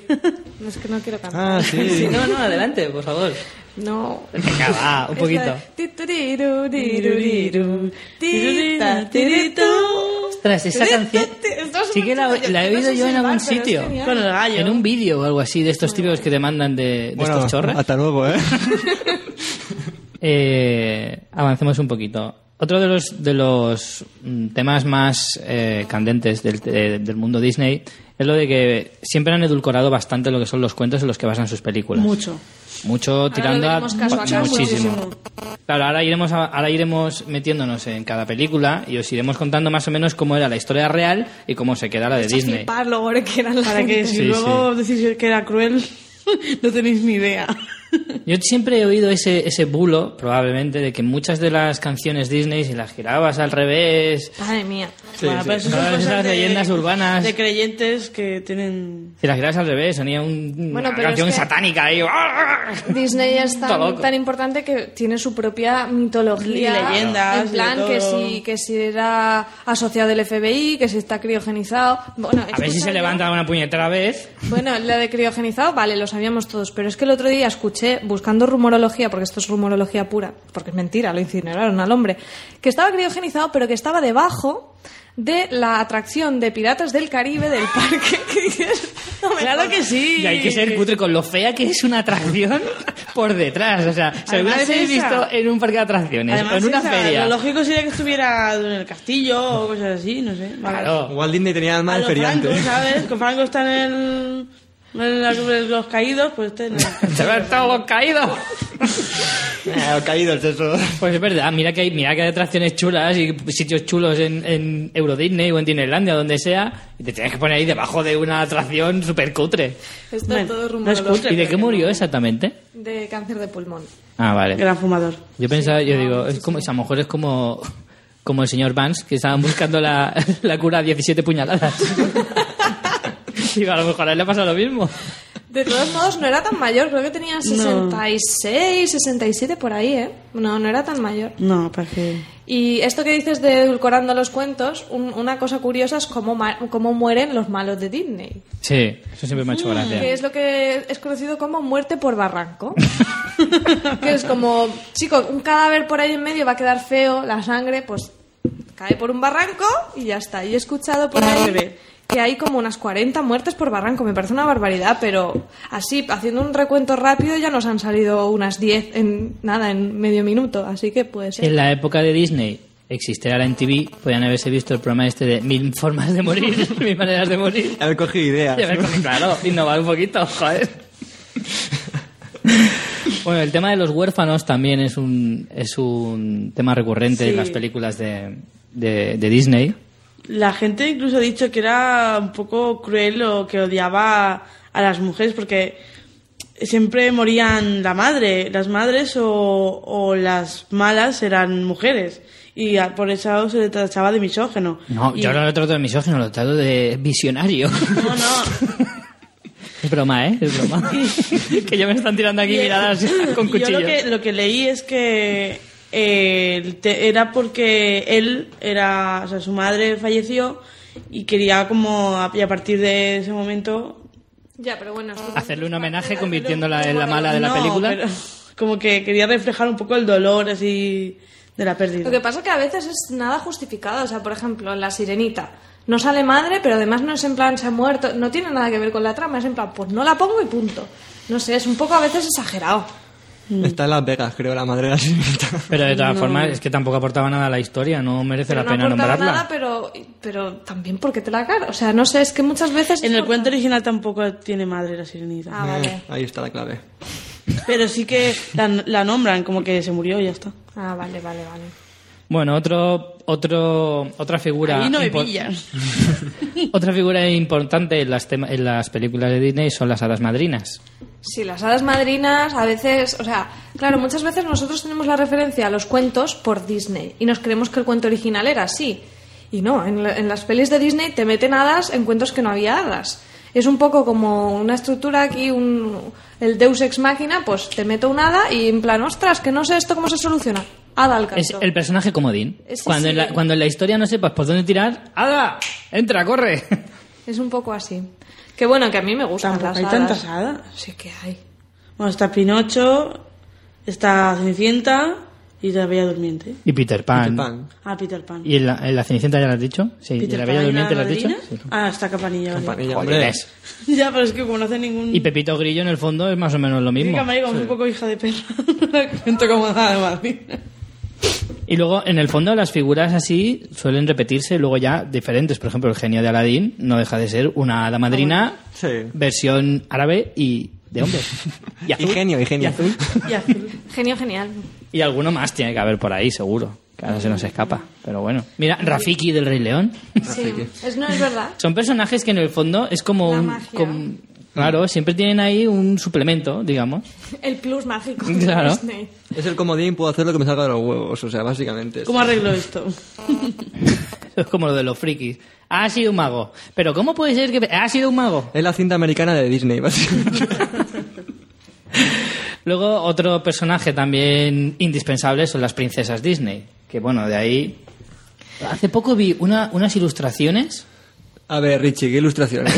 No, es que no quiero cantar. Ah, sí. no, no, adelante, por favor. No. Venga, va, un poquito. Ostras, esa canción sí que la, he oído yo en algún sitio. Con el gallo. En un vídeo o algo así de estos típicos que te mandan de, de Bueno, estos chorros. hasta luego, ¿eh? Eh, avancemos un poquito. Otro de los, de los mm, temas más eh, candentes del, de- del mundo Disney es lo de que siempre han edulcorado bastante lo que son los cuentos en los que basan sus películas. Mucho. Mucho tirando a muchísimo. Claro, ahora iremos, a- ahora iremos metiéndonos en cada película y os iremos contando más o menos cómo era la historia real y cómo se queda la de Disney. Para que si Sí, luego decís que era cruel, no tenéis ni idea. Yo siempre he oído ese, ese bulo, probablemente, de que muchas de las canciones Disney, si las girabas al revés, Madre mía. bueno, pero eso son Todas cosas esas de- leyendas urbanas. De creyentes que tienen... si las girabas al revés, sonía un- Bueno, una canción es que- satánica ahí. Disney es tan, tan importante que tiene su propia mitología. Y leyendas, En plan, que si, que si era asociado del FBI, que si está criogenizado. Bueno, A ver si se levanta una puñetera vez. Bueno, la de criogenizado, vale, lo sabíamos todos. Pero es que el otro día escuché, buscando rumorología, porque esto es rumorología pura, porque es mentira, lo incineraron al hombre, que estaba criogenizado, pero que estaba debajo de la atracción de Piratas del Caribe del parque. Dices, no Claro que sí. Y hay que ser cutre con lo fea que es una atracción por detrás. O sea, si alguna vez habéis visto en un parque de atracciones o Además, en una esa, feria. Lo lógico sería que estuviera en el castillo o cosas así, no sé. Claro. Walt Disney tenía alma de feriante. Franco, ¿sabes? Con Franco está en el... en la- en los caídos, pues este en el- Se ve todo caído. Eh, caídos, eso. Pues es verdad, mira que hay, mira que hay atracciones chulas y sitios chulos en, en Euro Disney o en Disneylandia, donde sea, y te tienes que poner ahí debajo de una atracción súper cutre. Esto Bueno, es todo no es cutre. ¿Y de qué murió exactamente? De cáncer de pulmón. Ah, vale. Gran fumador. Yo pensaba, yo digo, es como, a lo mejor es como, como el señor Vance, que estaban buscando la, la cura a 17 puñaladas. digo, a lo mejor a él le pasa lo mismo. De todos modos, no era tan mayor, creo que tenía 66, 67 por ahí, ¿eh? No, no era tan mayor. No, para. Y esto que dices de edulcorando los cuentos, un- una cosa curiosa es cómo, ma- cómo mueren los malos de Disney. Sí, eso siempre me ha hecho Que gracia. es lo que es conocido como muerte por barranco. que es como, chico, un cadáver por ahí en medio va a quedar feo, la sangre, pues cae por un barranco y ya está. Y he escuchado por ahí. Que hay como unas 40 muertes por barranco. Me parece una barbaridad, pero así, haciendo un recuento rápido, ya nos han salido unas 10 en nada, en medio minuto. Así que puede ser. En la época de Disney existiera la MTV, podían haberse visto el programa este de mil formas de morir, mil maneras de morir. Haber cogido ideas. Y haber cogido- claro, innovar un poquito, joder. Bueno, el tema de los huérfanos también es un, es un tema recurrente en Sí. las películas de, de, de Disney. La gente incluso ha dicho que era un poco cruel o que odiaba a las mujeres porque siempre morían la madre, las madres o, o las malas eran mujeres y por eso se le tachaba de misógeno. No, Y- yo no lo trato de misógino, lo trato de visionario. No, no. Es broma, ¿eh? Es broma. que ya me están tirando aquí miradas con cuchillos. Yo lo que, lo que leí es que eh, era porque él era, o sea, su madre falleció y quería como a, y a partir de ese momento Ya, pero bueno. Hacerle un homenaje convirtiéndola en la mala de la No, película. pero como que quería reflejar un poco el dolor así de la pérdida. Lo que pasa es que a veces es nada justificado. O sea, por ejemplo, La Sirenita. No sale madre, pero además no es en plan se ha muerto. No tiene nada que ver con la trama. Es en plan, pues no la pongo y punto. No sé, es un poco a veces exagerado. Está en Las Vegas, creo, la madre de la sirenita. Pero de todas formas, es que tampoco aportaba nada a la historia, no merece Pero la no pena aportaba nombrarla. nada, pero, pero también porque te la cara. O sea, no sé, es que muchas veces... En el por- cuento original tampoco tiene madre la sirenita. Ah, vale. Eh, Ahí está la clave. Pero sí que la, la nombran como que se murió y ya está. Ah, vale, vale, vale. Bueno, otro, otro, otra figura. Ahí no. Otra figura importante en las, tema- en las películas de Disney son las hadas madrinas. Sí, las hadas madrinas a veces, o sea, claro, muchas veces nosotros tenemos la referencia a los cuentos por Disney y nos creemos que el cuento original era así. Y no, en, la- en las pelis de Disney te meten hadas en cuentos que no había hadas. Es un poco como una estructura aquí, un, el Deus Ex Máquina, pues te meto un hada y en plan, ostras, que no sé esto cómo se soluciona. Hada al Es el personaje comodín. Sí, cuando, sí. En la, cuando en la historia no sepas por dónde tirar, ¡Hada! ¡Entra, corre! Es un poco así. Que bueno, que a mí me gustan Tampoco las hay hadas. tantas hadas. Sí que hay. Bueno, está Pinocho, está Cenicienta y la Bella Durmiente. Y Peter Pan. Peter Pan. Ah, Peter Pan. ¿Y en la, en la Cenicienta ya lo has dicho? Sí, ¿y la Bella Durmiente la lo has dicho? Sí. Ah, está Campanilla. vale. Campanilla, Joder. ¿ves? ya, pero es que como no hace ningún... Y Pepito Grillo en el fondo es más o menos lo Sí, mismo. Campanilla como un poco hija de perra. La cuento como nada de Madrid. Y luego, en el fondo, las figuras así suelen repetirse luego ya diferentes. Por ejemplo, el genio de Aladín no deja de ser una hada madrina Sí. versión árabe y de hombre. Y, azul. Y genio, y genio. azul. Y azul. Genio genial. Y alguno más tiene que haber por ahí, seguro. Que ahora se nos escapa. Pero bueno. Mira, Rafiki del Rey León. Sí, es, no es verdad. Son personajes que en el fondo es como un... magia. Claro, siempre tienen ahí un suplemento, digamos. El plus mágico de Claro. Disney. Es el comodín, puedo hacer lo que me salga de los huevos, o sea, básicamente. es- ¿Cómo arreglo esto? Es como lo de los frikis. Ha sido un mago. Pero ¿cómo puede ser que... Ha sido un mago? Es la cinta americana de Disney, básicamente. Luego, otro personaje también indispensable son las princesas Disney. Que bueno, de ahí. Hace poco vi una, unas ilustraciones. A ver, Richie, ¿qué ilustraciones?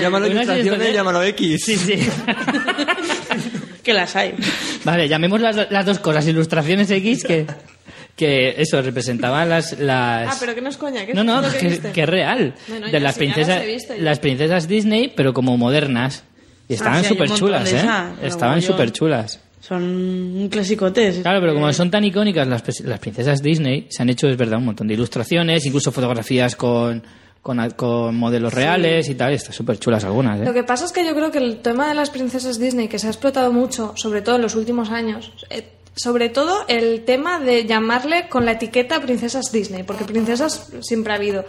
Llámalo ilustraciones, ilustraciones- llámalo X. Sí, sí. que las hay. vale, llamemos las, las dos cosas. Ilustraciones X que. Que eso, representaban las. las... Ah, pero que no es coña. Que No, no, que que, viste. que es real. Bueno, de las sí, ya las princesas, las princesas Disney, pero como modernas. Y estaban Ah, sí, hay un súper chulas, ¿eh? pero Estaban súper chulas. Son un clasicote. Claro, pero como son tan icónicas las, las princesas Disney, se han hecho, es verdad, un montón de ilustraciones, incluso fotografías con, con, con modelos reales y tal. y Están súper chulas algunas, Lo ¿eh? que pasa es que yo creo que el tema de las princesas Disney, que se ha explotado mucho, sobre todo en los últimos años, eh, sobre todo el tema de llamarle con la etiqueta princesas Disney, porque princesas siempre ha habido.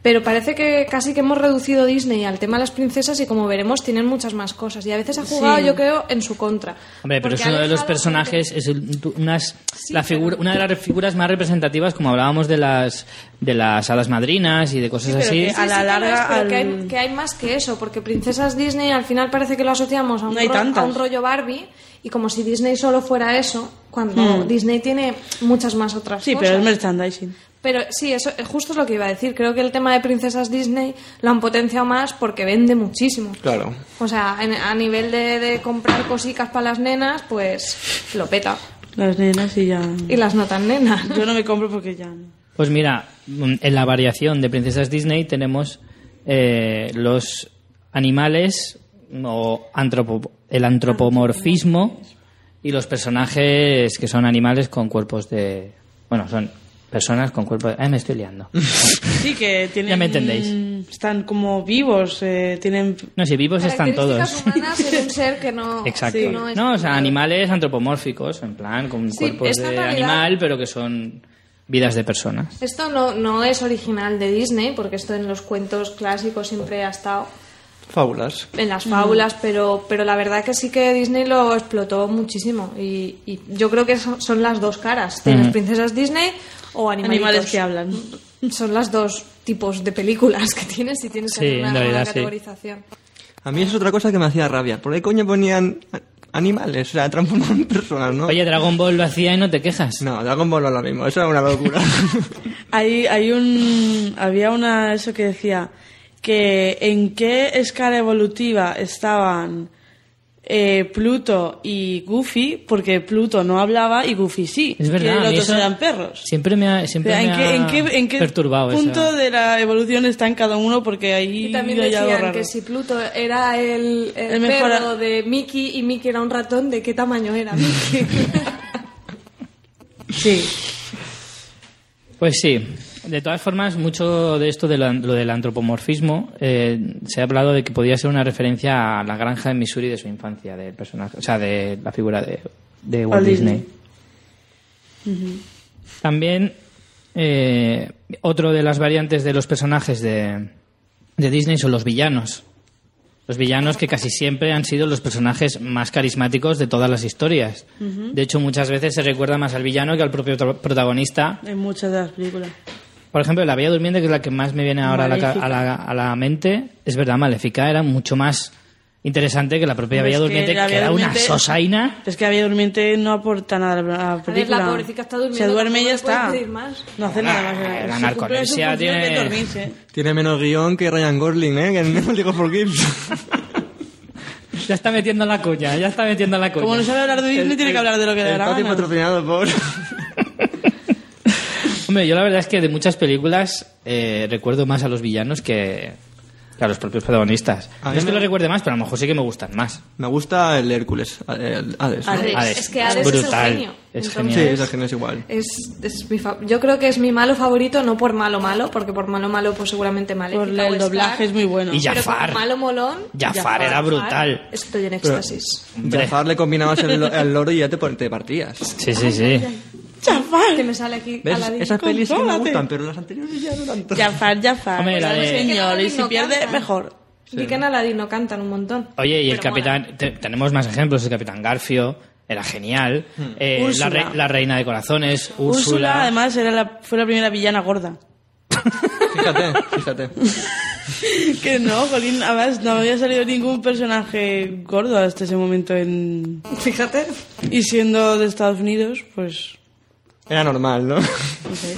Pero parece que casi que hemos reducido Disney al tema de las princesas y como veremos tienen muchas más cosas. Y a veces ha jugado, Sí. yo creo, en su contra. Hombre, pero Porque es uno de los personajes, es el- tu- unas, la figura, una de las figuras más representativas, como hablábamos de las, de las hadas madrinas y de cosas pero así. que Sí, a sí la larga, al- que, hay, que hay más que eso, porque princesas Disney al final parece que lo asociamos a un, No hay ro- tantas. a un rollo Barbie y como si Disney solo fuera eso, cuando Disney tiene muchas más otras. Sí, cosas. pero es merchandising. Pero sí, eso eh, justo es lo que iba a decir. Creo que el tema de princesas Disney lo han potenciado más porque vende muchísimo. Claro. O sea, en- a nivel de, de comprar cositas para las nenas, pues lo peta. Las nenas y ya. Y las no tan nenas. Yo no me compro porque ya. no. Pues mira, mm, en la variación de princesas Disney tenemos eh, los animales o antropo- el antropomorfismo y los personajes que son animales con cuerpos de... Bueno, son personas con cuerpos de... Eh, me estoy liando. Sí, que tienen. Ya me entendéis. Están como vivos, eh, tienen. No, si vivos están todos. Humanas en un ser que no... Exacto. no es No, o sea, animales antropomórficos, en plan, con Sí, cuerpos de realidad- animal, pero que son vidas de personas. Esto no, no es original de Disney, porque esto en los cuentos clásicos siempre ha estado Fábulas. en las fábulas, pero, pero la verdad que sí que Disney lo explotó muchísimo. Y, y yo creo que son, son las dos caras. Tienes Ujú. princesas Disney o animalitos. Animales que hablan. Son las dos tipos de películas que tienes y tienes que Sí, hacer una, realidad una sí. categorización. A mí es otra cosa que me hacía rabia. ¿Por qué coño ponían a- animales? O sea, transformaban personas, ¿no? Oye, Dragon Ball lo hacía y no te quejas. No, Dragon Ball no es lo mismo. Eso era una locura. Hay, hay un. Había una. Eso que decía. Que en qué escala evolutiva estaban eh, Pluto y Goofy, porque Pluto no hablaba y Goofy sí. Es verdad, mí los otros eran perros. Siempre me ha, O siempre sea, me ¿en, qué, ha en, qué, en qué perturbado punto de la evolución está en cada uno? Porque ahí Y también decían raro. que si Pluto era el, el El mejor- perro de Mickey y Mickey era un ratón, ¿de qué tamaño era Mickey? Sí. Pues sí. De todas formas, mucho de esto de lo, lo del antropomorfismo eh, se ha hablado de que podía ser una referencia a la granja de Missouri de su infancia, del personaje, o sea, de la figura de, de Walt Disney. También eh, otro de las variantes de los personajes de, de Disney son los villanos. Los villanos que casi siempre han sido los personajes más carismáticos de todas las historias. De hecho, muchas veces se recuerda más al villano que al propio protagonista. En muchas de las películas. Por ejemplo, La Bella Durmiente, que es la que más me viene ahora a la, a la- a la mente, es verdad, Maléfica era mucho más interesante que la propia Bella Durmiente, que, era una sosaina. Es que la Bella Durmiente no aporta nada a la película. la pobrecita está durmiendo, Se duerme y ya está. No hace nada más. Ah, la narcolepsia tiene- dormirse. Tiene menos guion que Ryan Gosling, ¿eh? Que en League for Kids. Ya está metiendo la coña, ya está metiendo la coña. Como no sabe hablar de Disney, tiene que hablar de lo que le da El gana. patrocinado por... Hombre, yo la verdad es que de muchas películas eh, recuerdo más a los villanos que, que a los propios protagonistas. A No mí es que me- los recuerde más, pero a lo mejor sí que me gustan más. Me gusta el Hércules, el Hades. ¿no? Hades. Hades. Es que Hades es el brutal. genio. Es Entonces- genial. Sí, esa genio es igual. Es, es mi fa- yo creo que es mi malo favorito, no por malo malo, porque por malo malo pues seguramente Maléfica Por el doblaje es muy bueno. Y Jafar. malo molón, Jafar era brutal. Estoy en éxtasis. Jafar le combinabas el, el loro y ya te, te partías. Sí, sí, sí. Jafar. Que me sale aquí ¿Ves? Aladdin. Esas pelis sí me Contrólate. gustan, pero las anteriores ya no tanto. Jafar, Jafar. Hombre, la Sí, de- señor. Y si No pierde, canta. mejor. Vi que en Aladdin no cantan un montón. Oye, y el Pero mola. capitán, te- tenemos más ejemplos, el capitán Garfio era genial, Eh, la, Úrsula. re- la reina de corazones, Úrsula, Úrsula, además, era la, fue la primera villana gorda. Fíjate, fíjate. Que no, Jolín, además no había salido ningún personaje gordo hasta ese momento en... Fíjate. Y siendo de Estados Unidos, pues... Era normal, ¿no?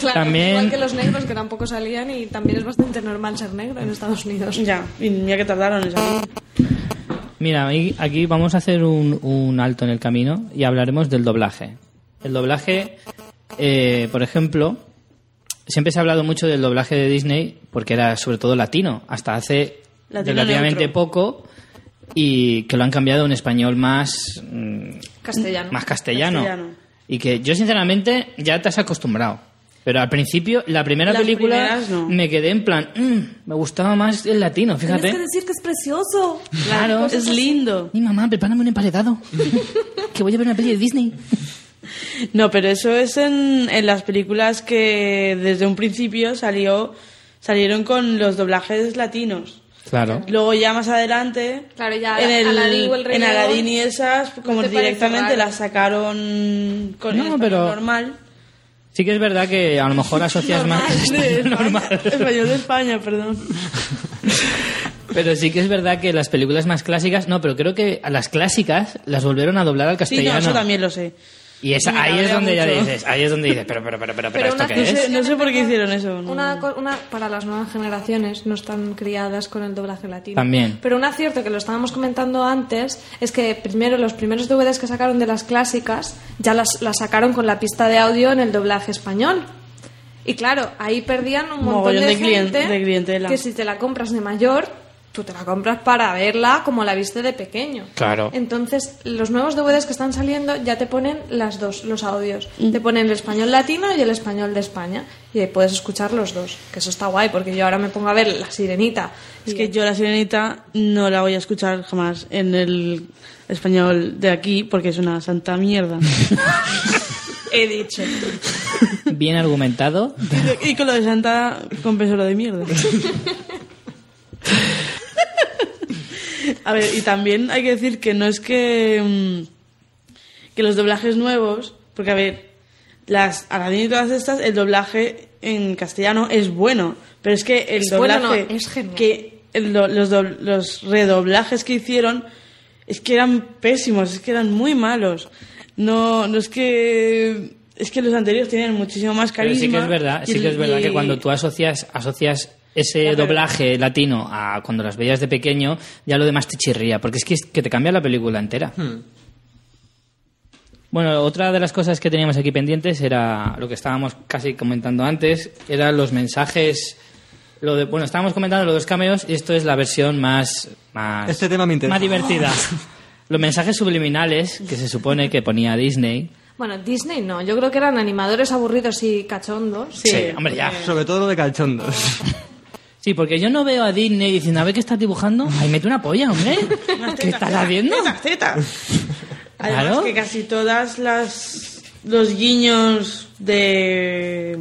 Claro, También- igual que los negros que tampoco salían y también es bastante normal ser negro en Estados Unidos. Ya, y mira que tardaron en salir. Mira, aquí vamos a hacer un, un alto en el camino y hablaremos del doblaje. El doblaje, eh, por ejemplo, siempre se ha hablado mucho del doblaje de Disney porque era sobre todo latino, hasta hace Latino relativamente neutro. poco y que lo han cambiado a un español más, mm, Castellano. más castellano. Castellano. Y que yo sinceramente ya te has acostumbrado. Pero al principio, la primera Las película no. me quedé en plan, "Mm, me gustaba más el latino, fíjate. decir que es precioso. Claro. Es lindo. Mi mamá, prepárame un emparedado. que voy a ver una peli de Disney. No, pero eso es en, en las películas que desde un principio salió salieron con los doblajes latinos. Claro. Luego ya más adelante, Claro, ya en, el, Aladdin o el en Aladdin y esas, como directamente las sacaron con No, el español pero- normal. Sí que es verdad que a lo mejor asocias más De español normal. Español de España, perdón. Pero sí que es verdad que las películas más clásicas, no, pero creo que a las clásicas las volvieron a doblar al Sí, no, castellano. eso también lo sé. Y esa- Me ahí es donde ya mucho. dices, ahí es donde dices, pero, pero, pero, pero, pero, ¿esto una qué No es? sé, no sé por qué hicieron eso. no. Una, co- una para las nuevas generaciones no están criadas con el doblaje latino. También. Pero un acierto que lo estábamos comentando antes es que primero los primeros DVDs que sacaron de las clásicas ya las, las sacaron con la pista de audio en el doblaje español. Y claro, ahí perdían un montón Mogollón de, de gente de clientela. que si te la compras de mayor, tú te la compras para verla como la viste de pequeño. Claro. Entonces, los nuevos DVDs que están saliendo ya te ponen las dos, los audios. Mm. Te ponen el español latino y el español de España. Y ahí puedes escuchar los dos. Que eso está guay, porque yo ahora me pongo a ver La Sirenita. Es y- que yo la sirenita no la voy a escuchar jamás en el español de aquí porque es una santa mierda. he dicho. Bien argumentado. y con lo de santa compenso lo de mierda. A ver, y también hay que decir que no es que, mm, que los doblajes nuevos, porque a ver, las Aladdin y todas estas, el doblaje en castellano es bueno, pero es que el Es bueno, doblaje no, es genial. que el los, do- los redoblajes que hicieron es que eran pésimos, es que eran muy malos. No, no es que es que los anteriores tenían muchísimo más Pero carisma. sí que es verdad, sí que es verdad que cuando tú asocias, asocias ese doblaje latino a cuando las veías de pequeño, ya lo demás te chirría, porque es que, es que te cambia la película entera. Bueno, otra de las cosas que teníamos aquí pendientes era lo que estábamos casi comentando antes, eran los mensajes. Lo de, bueno, estábamos comentando los dos cameos y esto es la versión más. más Este tema me interesa. Más divertida. los mensajes subliminales que se supone que ponía Disney. Bueno, Disney no, yo creo que eran animadores aburridos y cachondos. Sí, hombre, ya. Sobre todo lo de cachondos. Sí, porque yo no veo a Disney diciendo, a ver qué estás dibujando. Ahí mete una polla, hombre. ¿Qué estás haciendo? Tetas, tetas. Además Claro. que casi todas las los guiños de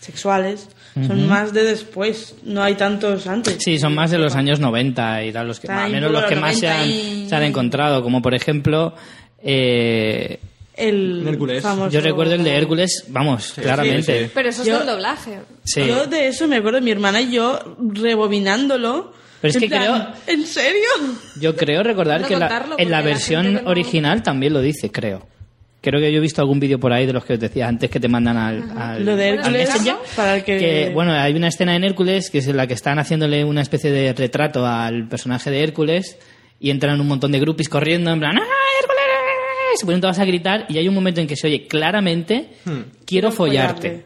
sexuales son más de después, no hay tantos antes. Sí, son más de los años 90 y tal, los que, al menos los que más se 90 han, y- se han encontrado, como por ejemplo, eh, El Hércules. famoso- yo recuerdo el de Hércules, vamos, claramente. sí, sí. Pero eso es Yo- del doblaje. Sí. Yo de eso me acuerdo mi hermana y yo rebobinándolo. Pero es que plan, ¿En serio? Yo creo recordar Puedo que la- en la versión que no- original también lo dice, creo. Creo que yo he visto algún vídeo por ahí de los que os decía antes que te mandan al, al- Lo de al Hércules, Messenger. para el que- bueno, hay una escena en Hércules que es en la que están haciéndole una especie de retrato al personaje de Hércules y entran un montón de groupies corriendo en plan ¡Ah, Hércules! Se ponen todas a gritar y hay un momento en que se oye claramente quiero follarte. Follarle.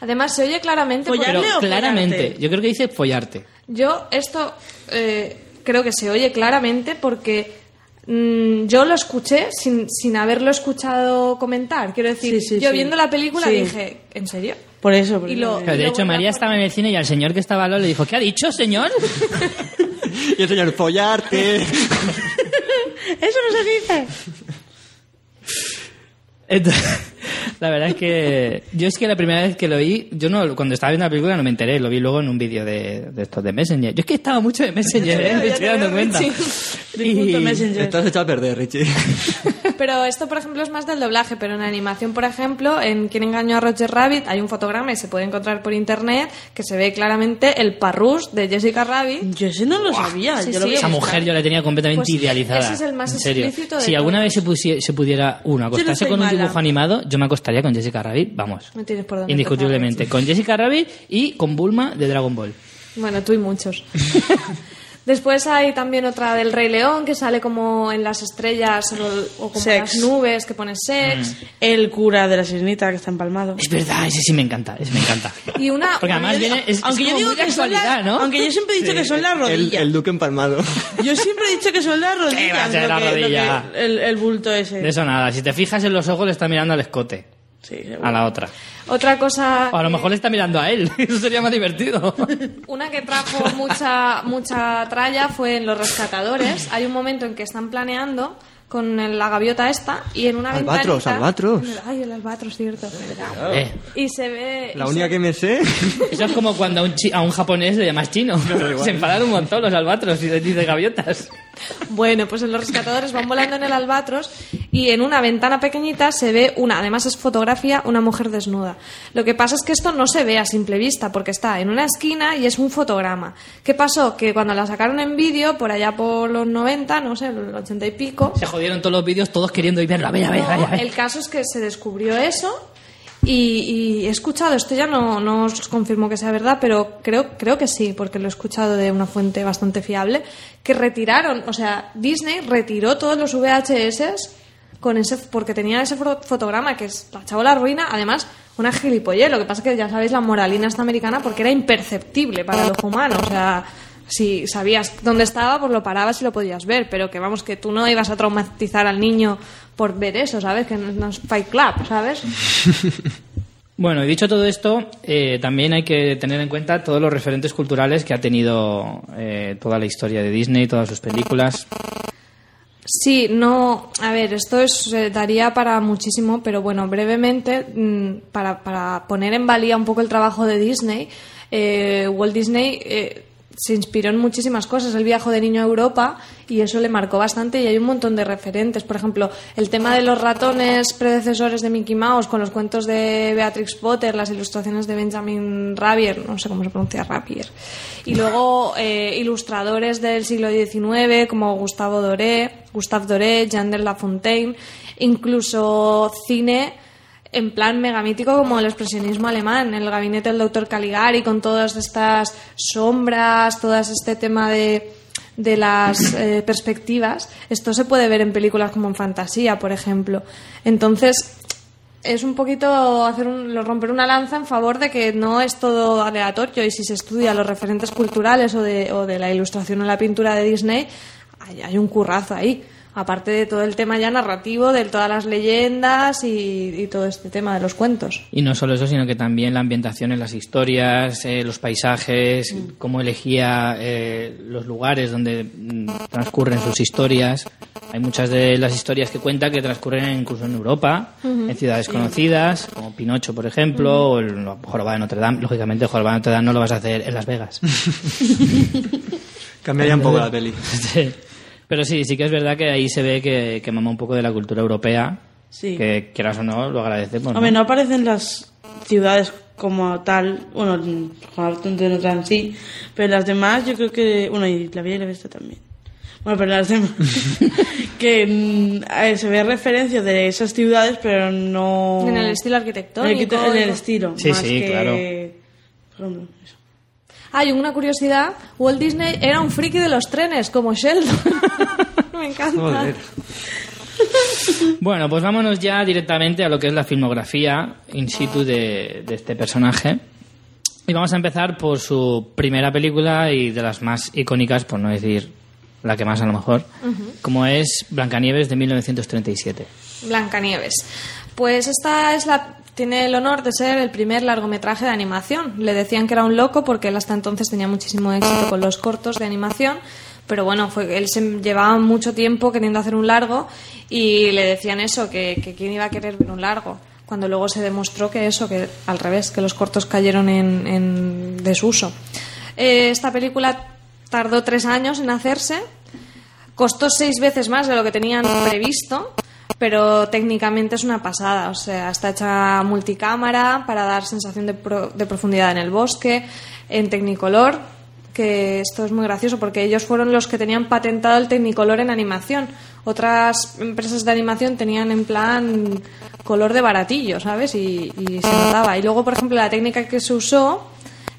Además, se oye claramente. Follar- Pero ¿Follarte o claramente, follarte? yo creo que dice follarte. Yo esto eh, creo que se oye claramente porque mm, yo lo escuché sin, sin haberlo escuchado comentar. Quiero decir, Sí, sí, yo sí. viendo la película Sí. dije, ¿en serio? Por eso, por Y lo- Pero de hecho, María estaba en el cine y al señor que estaba al lado le dijo, ¿qué ha dicho, señor? y el señor, follarte. Eso no se dice. Entonces, la verdad es que yo es que la primera vez que lo oí, yo no cuando estaba viendo la película no me enteré, lo vi luego en un vídeo de, de estos de Messenger. Yo es que estaba mucho de Messenger, ¿eh? me estoy dando cuenta. Punto Messenger. Estás echado a perder, Richie. Pero esto, por ejemplo, es más del doblaje, pero en animación, por ejemplo, en Quien engañó a Roger Rabbit hay un fotograma y se puede encontrar por internet que se ve claramente el parrús de Jessica Rabbit. Yo ese no lo sabía. sí, yo lo sí. Esa mujer yo la tenía completamente Pues idealizada. ese es el más en serio. explícito de Si alguna vez se, pusie- se pudiera uno acostarse soy con un mala. dibujo animado, yo me acostaría con Jessica Rabbit, vamos. No tienes por dónde Indiscutiblemente. Con Jessica Rabbit y con Bulma de Dragon Ball. Bueno, tú y muchos. Después hay también otra del Rey León que sale como en las estrellas o, o como Sex. las nubes que pone sex. El cura de la sirenita que está empalmado. Es verdad, ese sí me encanta, ese me encanta. Y una. Porque además viene, es, aunque es yo digo que son ¿no? aunque yo siempre he dicho que son las rodillas. el duque empalmado. Yo siempre he dicho que son las rodillas. va a ser lo la que- lo rodilla? que- el, el bulto ese. De eso nada, si te fijas en los ojos le está mirando al escote, Sí, a la otra. Otra cosa. O a lo mejor le está mirando a él, eso sería más divertido. Una que trajo mucha, mucha tralla fue en Los Rescatadores. Hay un momento en que están planeando con la gaviota esta y en una Albatros, ventanita- albatros. Ay, el albatros, cierto. Eh, Y se ve... La única se- que me sé. eso es como cuando a un, chi- a un japonés le llamas chino. Se enfadan un montón los albatros y les dice gaviotas. Bueno, pues los rescatadores van volando en el albatros y en una ventana pequeñita se ve una, además es fotografía, una mujer desnuda. Lo que pasa es que esto no se ve a simple vista porque está en una esquina y es un fotograma. ¿Qué pasó? Que cuando la sacaron en vídeo, por allá por los 90, no sé, los 80 y pico, Se jodieron todos los vídeos, todos queriendo ir verlo. A ver, a ver, a ver, a ver. el caso es que se descubrió eso y, y he escuchado, esto ya no, no os confirmo que sea verdad, pero creo, creo que sí, porque lo he escuchado de una fuente bastante fiable, que retiraron, o sea, Disney retiró todos los VHS con ese, porque tenía ese fo- fotograma que es la chabola ruina, además una gilipollez, lo que pasa es que ya sabéis la moralina esta americana porque era imperceptible para el ojo humano, o sea, si sabías dónde estaba, pues lo parabas y lo podías ver, pero que vamos, que tú no ibas a traumatizar al niño por ver eso, ¿sabes? Que no, no es Fight Club, ¿sabes? Bueno, y dicho todo esto, eh, también hay que tener en cuenta todos los referentes culturales que ha tenido eh, toda la historia de Disney, todas sus películas. Sí, no, a ver, esto es, eh, daría para muchísimo, pero bueno, brevemente, mm, para, para poner en valía un poco el trabajo de Disney, eh, Walt Disney eh, se inspiró en muchísimas cosas. Él viajó de niño a Europa y eso le marcó bastante y hay un montón de referentes. Por ejemplo, el tema de los ratones predecesores de Mickey Mouse con los cuentos de Beatrix Potter, las ilustraciones de Benjamin Rabier, no sé cómo se pronuncia Rapier. Y luego eh, ilustradores del siglo XIX como Gustavo Doré, Gustave Doré, Jean de La Fontaine, incluso cine en plan megamítico como el expresionismo alemán, el gabinete del doctor Caligari con todas estas sombras, todo este tema de, de las eh, perspectivas. Esto se puede ver en películas como en fantasía, por ejemplo. Entonces, es un poquito hacer un, romper una lanza en favor de que no es todo aleatorio y si se estudia los referentes culturales o de, o de la ilustración o la pintura de Disney, hay, hay un currazo ahí aparte de todo el tema ya narrativo, de todas las leyendas y, todo este tema de los cuentos. Y no solo eso, sino que también la ambientación en las historias, eh, los paisajes, mm. cómo elegía eh, los lugares donde mm, transcurren sus historias. Hay muchas de las historias que cuenta que transcurren incluso en Europa, en ciudades conocidas, como Pinocho, por ejemplo, o el Jorobado de Notre Dame. Lógicamente, el Jorobado de Notre Dame no lo vas a hacer en Las Vegas. Cambiaría un poco la peli. Pero sí, sí que es verdad que ahí se ve que, que mama un poco de la cultura europea. Sí. Que quieras o no, lo agradecemos. Hombre, ¿no? aparecen las ciudades como tal. Bueno, de Notre sí. Pero las demás, yo creo que. Bueno, y la Villa y la Bestia también. Bueno, pero las demás. que mm, se ve referencia de esas ciudades, pero no. En el estilo arquitectónico. En el, estilo. Sí, sí, claro. Por ejemplo, eso. Hay una curiosidad, Walt Disney era un friki de los trenes, como Sheldon. Me encanta. Bueno, pues vámonos ya directamente a lo que es la filmografía in situ de, este personaje. Y vamos a empezar por su primera película y de las más icónicas, por no decir la que más a lo mejor, como es Blancanieves de 1937. Blancanieves. Pues esta es la tiene el honor de ser el primer largometraje de animación. Le decían que era un loco porque él hasta entonces tenía muchísimo éxito con los cortos de animación, pero bueno, fue, él se llevaba mucho tiempo queriendo hacer un largo y le decían eso, que, quién iba a querer ver un largo cuando luego se demostró que eso, que al revés, que los cortos cayeron en, desuso. Eh, esta película tardó tres años en hacerse, costó seis veces más de lo que tenían previsto pero técnicamente es una pasada. O sea, está hecha multicámara para dar sensación de, de profundidad en el bosque, en Technicolor, que esto es muy gracioso porque ellos fueron los que tenían patentado el Technicolor en animación. Otras empresas de animación tenían en plan color de baratillo, ¿sabes? Y, y se notaba. Y luego, por ejemplo, la técnica que se usó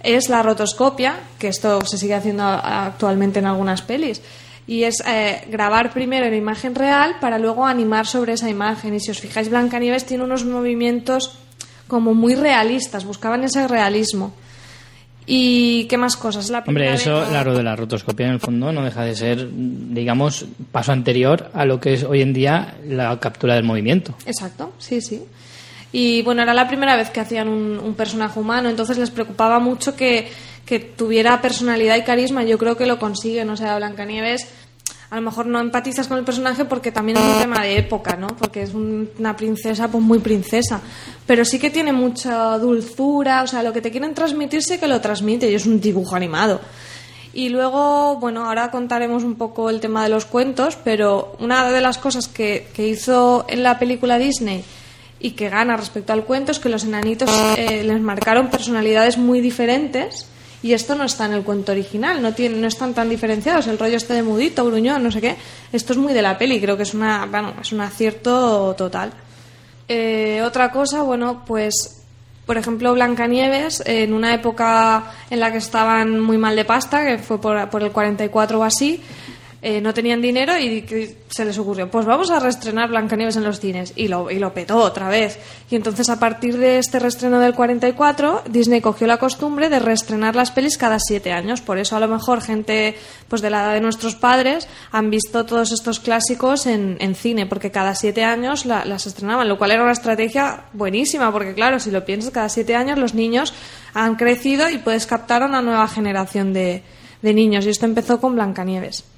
es la rotoscopia, que esto se sigue haciendo actualmente en algunas pelis y es eh, grabar primero en imagen real para luego animar sobre esa imagen. Y si os fijáis, Blancanieves tiene unos movimientos como muy realistas, buscaban ese realismo. ¿Y qué más cosas? La Hombre, eso, claro, de la rotoscopia en el fondo no deja de ser, digamos, paso anterior a lo que es hoy en día la captura del movimiento. Exacto, sí, sí. Y bueno, era la primera vez que hacían un, un personaje humano, entonces les preocupaba mucho que que tuviera personalidad y carisma. Yo creo que lo consiguen. O sea, Blancanieves, a lo mejor no empatizas con el personaje porque también es un tema de época, ¿no? Porque es una princesa, pues muy princesa. Pero sí que tiene mucha dulzura. O sea, lo que te quieren transmitirse que lo transmite y es un dibujo animado. Y luego, bueno, ahora contaremos un poco el tema de los cuentos, pero una de las cosas que, hizo en la película Disney y que gana respecto al cuento es que los enanitos eh, les marcaron personalidades muy diferentes y esto no está en el cuento original, no, tiene, no están tan diferenciados, el rollo este de mudito, gruñón, no sé qué. Esto es muy de la peli, creo que es, una, bueno, es un acierto total. Eh, otra cosa, bueno, pues por ejemplo, Blancanieves, en una época en la que estaban muy mal de pasta, que fue por, por el 44 o así, eh, no tenían dinero y se les ocurrió, pues vamos a reestrenar Blancanieves en los cines. Y lo, y lo petó otra vez. Y entonces, a partir de este reestreno del 44, Disney cogió la costumbre de reestrenar las pelis cada siete años. Por eso, a lo mejor, gente pues de la edad de nuestros padres han visto todos estos clásicos en, en cine, porque cada siete años las estrenaban, lo cual era una estrategia buenísima, porque, claro, si lo piensas, cada siete años los niños han crecido y puedes captar a una nueva generación de, de niños. Y esto empezó con Blancanieves.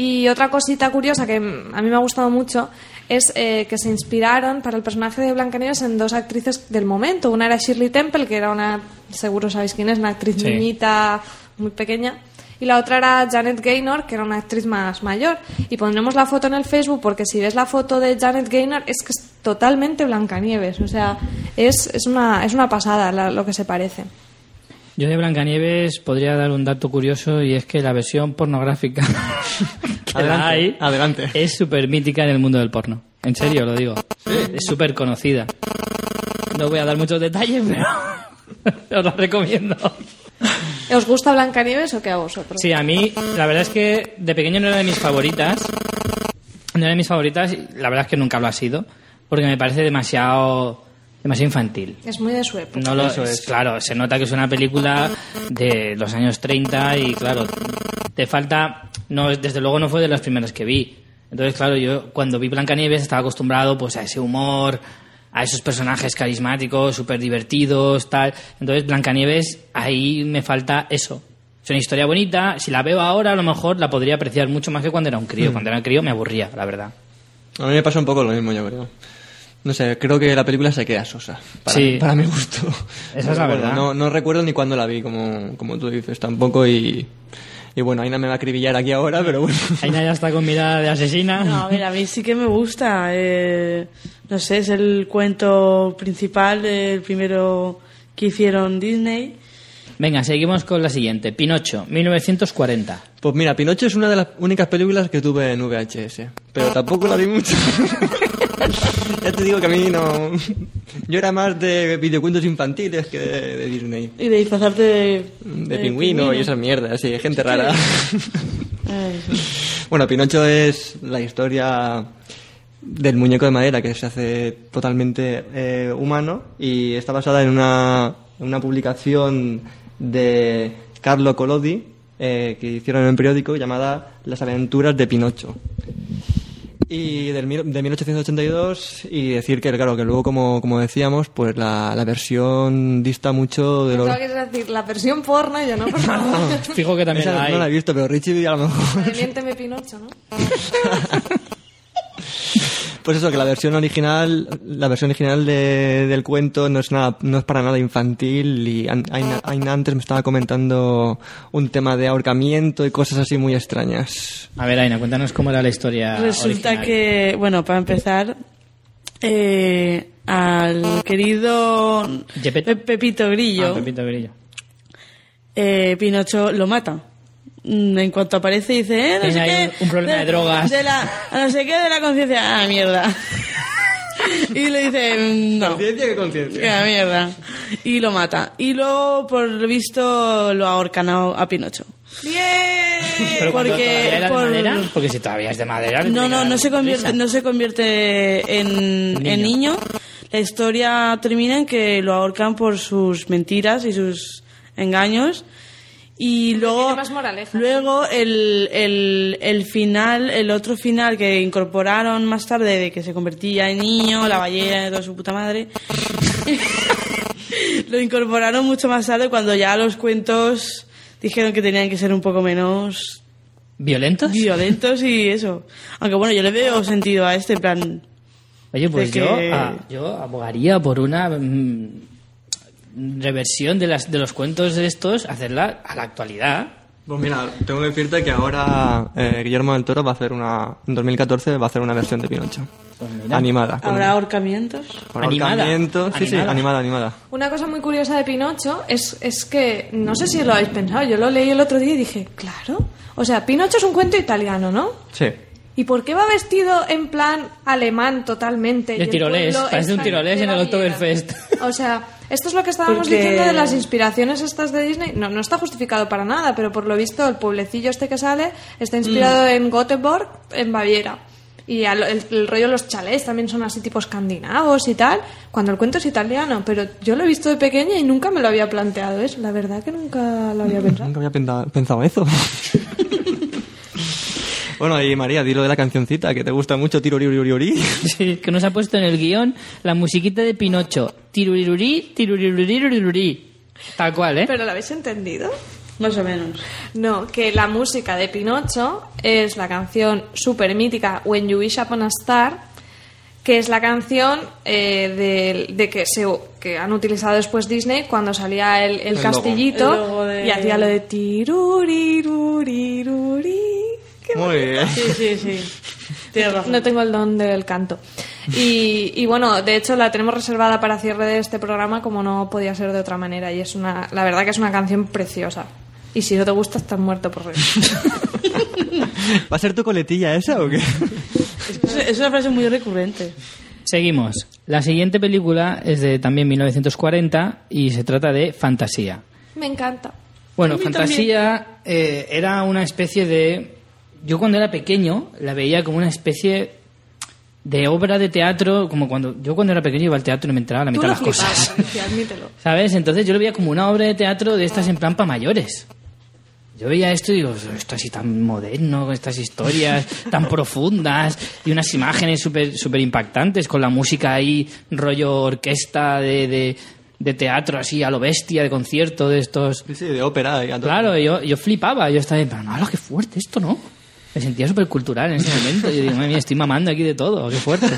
Y otra cosita curiosa que a mí me ha gustado mucho es eh, que se inspiraron para el personaje de Blancanieves en dos actrices del momento. Una era Shirley Temple, que era una, seguro sabéis quién es, una actriz niñita muy pequeña. Y la otra era Janet Gaynor, que era una actriz más mayor. Y pondremos la foto en el Facebook porque si ves la foto de Janet Gaynor es que es totalmente Blancanieves. O sea, es, es, una, es una pasada lo que se parece. Yo de Blancanieves podría dar un dato curioso y es que la versión pornográfica que adelante, adelante. es súper mítica en el mundo del porno. En serio, lo digo. Es súper conocida. No voy a dar muchos detalles, pero os la recomiendo. ¿Os gusta Blancanieves o qué a vosotros? Sí, a mí, la verdad es que de pequeño no era de mis favoritas. No era de mis favoritas, y la verdad es que nunca lo ha sido, porque me parece demasiado, demasiado infantil. Es muy de su época. No lo Eso es. Claro, se nota que es una película de los años 30 y claro, te falta, no, desde luego no fue de las primeras que vi. Entonces, claro, yo cuando vi Blancanieves estaba acostumbrado pues a ese humor, a esos personajes carismáticos, súper divertidos, tal. Entonces, Blancanieves, ahí me falta eso. Es una historia bonita, si la veo ahora a lo mejor la podría apreciar mucho más que cuando era un crío. Cuando era un crío me aburría, la verdad. A mí me pasa un poco lo mismo, yo creo. No sé, creo que la película se queda sosa. Para, Sí. para mi gusto. Esa es la recuerdo, verdad. No, no recuerdo ni cuándo la vi, como, como tú dices, tampoco. Y, y bueno, Aina me va a acribillar aquí ahora, pero bueno. Aina ya está con mirada de asesina. No, a ver, a mí sí que me gusta. eh, no sé, es el cuento principal, el primero que hicieron Disney. Venga, seguimos con la siguiente. Pinocho, 1940. Pues mira, Pinocho es una de las únicas películas que tuve en VHS, pero tampoco la vi mucho. ya te digo que a mí no... Yo era más de videocuentos infantiles que de, de Disney. Y de disfrazarte de, De pingüino y esas mierdas, sí, gente rara. Ay, sí. bueno, Pinocho es la historia del muñeco de madera que se hace totalmente eh, humano y está basada en una, en una publicación de Carlo Collodi eh, que hicieron en un periódico llamada Las aventuras de Pinocho. Y del, mil- de 1882 y decir que, claro, que luego, como, como decíamos, pues la, la versión dista mucho de lo... Que decir, la versión porno, yo no, por favor. Fijo que también Esa la hay. no la he visto, pero Richie a lo mejor... Miénteme Pinocho, ¿no? Pues eso, que la versión original, la versión original de- del cuento no es nada, no es para nada infantil y Aina, Aina antes me estaba comentando un tema de ahorcamiento y cosas así muy extrañas. A ver, Aina, cuéntanos cómo era la historia. Resulta original. que, bueno, para empezar, eh, al querido. Pe- Pepito Grillo, Ah, Pepito Grillo. eh, Pinocho lo mata. Mm, En cuanto aparece dice, eh, no Tiene sé qué, un- un problema de drogas. De la, no sé qué de la conciencia, ah, mierda. y le dice, mm, no. Conciencia que conciencia. Que mierda. Y lo mata. Y luego, por lo visto, lo ahorcan a, a Pinocho. ¡Bien! Porque todavía era por- de madera, porque si todavía es de madera... No, no, no se convierte, prisa. no se convierte en, en niño. La historia termina en que lo ahorcan por sus mentiras y sus engaños. Y luego, tiene más moraleja. luego el, el, el final, el otro final que incorporaron más tarde de que se convertía en niño, la ballena de toda su puta madre, lo incorporaron mucho más tarde cuando ya los cuentos dijeron que tenían que ser un poco menos ¿Violentos? violentos y eso. Aunque bueno, yo le veo sentido a este en plan. Oye, pues yo, que- yo abogaría por una mm, reversión de, las, de los cuentos de estos, hacerla a la actualidad. Pues mira, tengo que decirte que ahora eh, Guillermo del Toro va a hacer una, en 2014 va a hacer una versión de Pinocho. Pues. Animada. ¿Habrá ahorcamientos? Animada. ahorcamiento. Sí, sí, Animada. animada, animada. Una cosa muy curiosa de Pinocho es, es que, no sé si lo habéis pensado, yo lo leí el otro día y dije, claro. O sea, Pinocho es un cuento italiano, ¿no? Sí. ¿Y por qué va vestido en plan alemán totalmente? De tirolés, parece un tirolés en el Oktoberfest. O sea, esto es lo que estábamos Porque- diciendo de las inspiraciones estas de Disney. No, no está justificado para nada, pero por lo visto el pueblecillo este que sale está inspirado Mm. en Göteborg, en Baviera. Y al- el, el rollo de los chalés también son así tipo escandinavos y tal, cuando el cuento es italiano. Pero yo lo he visto de pequeña y nunca me lo había planteado eso. La verdad que nunca lo había pensado. Nunca había pensado eso. bueno, y María, dilo de la cancioncita que te gusta mucho, tiro, uri, uri, uri. Sí, que nos ha puesto en el guion la musiquita de Pinocho. Tiruriruri, tiruriruririruri. Tal cual, ¿eh? ¿Pero lo habéis entendido? Más o menos. No, que la música de Pinocho es la canción súper mítica When You Wish Upon a Star, que es la canción de, que, se, que han utilizado después Disney cuando salía el, castillito y hacía lo de tiruriruririruri. Qué Muy bien. Sí, sí, sí. Tienes razón. no tengo el don del canto. Y, y bueno, de hecho la tenemos reservada para cierre de este programa como no podía ser de otra manera. Y es una, la verdad que es una canción preciosa. Y si no te gusta, estás muerto por reír. ¿Va a ser tu coletilla esa o qué? Es, una frase muy recurrente. Seguimos. La siguiente película es de también 1940 y se trata de Fantasía. Me encanta. Bueno, Fantasía eh, era una especie de... Yo cuando era pequeño la veía como una especie de obra de teatro, como cuando yo cuando era pequeño iba al teatro y me enteraba la mitad de las cosas. admítelo. ¿Sabes? Entonces yo lo veía como una obra de teatro de estas en plan para mayores. Yo veía esto y digo, esto así tan moderno, estas historias tan profundas y unas imágenes súper super impactantes con la música ahí, rollo orquesta de, de, de teatro así a lo bestia, de concierto de estos... Sí, sí, de ópera. Claro, yo, yo flipaba, yo estaba en plan, ¡hala, qué fuerte esto, no! Me sentía súper cultural en ese momento. Yo digo, madre mía, estoy mamando aquí de todo, qué fuerte.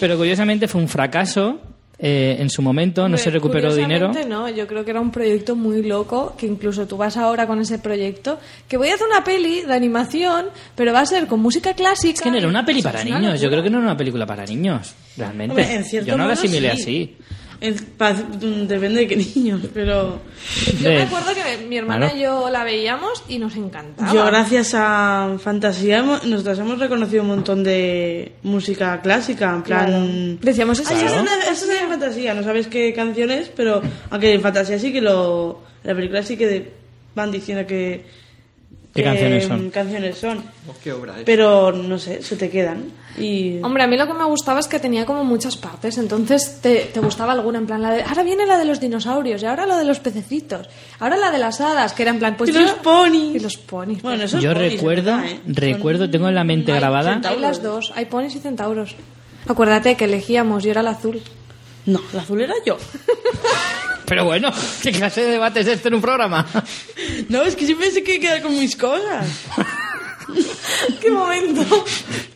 Pero curiosamente fue un fracaso eh, en su momento, no se recuperó dinero. No, yo creo que era un proyecto muy loco, que incluso tú vas ahora con ese proyecto, que voy a hacer una peli de animación, pero va a ser con música clásica. Es que no era una peli para niños, yo creo que no era una película para niños, realmente. Hombre, en cierto yo no la asimilé sí. así. En- pa- depende de qué niños, pero Yo me acuerdo que mi hermana Claro. y yo la veíamos y nos encantaba. yo gracias a Fantasía hemos- nosotros hemos reconocido un montón de música clásica, en plan... Claro. Decíamos, ¿es eso es de- eso es de Fantasía, no sabes qué canción es, pero aunque en Fantasía sí que lo... la película sí que de- van diciendo que... ¿Qué que, canciones son? mm, canciones son. Oh, qué obra es. Pero, no sé, se te quedan. Y... Hombre, a mí lo que me gustaba es que tenía como muchas partes, entonces te, te gustaba alguna, en plan, la de, ahora viene la de los dinosaurios, y ahora la de los pececitos, ahora la de las hadas, que era en plan, pues Y yo- los ponis. Y los ponis. Bueno, pues. esos Yo ponis, recuerdo, ¿verdad, eh? recuerdo, tengo en la mente Hay grabada. Hay las dos, hay ponis y centauros. Acuérdate que elegíamos, yo era el azul. No, el azul era yo. Pero bueno, ¿qué clase de debate es este en un programa? No, es que siempre se quiere quedar con mis cosas. ¡Qué momento!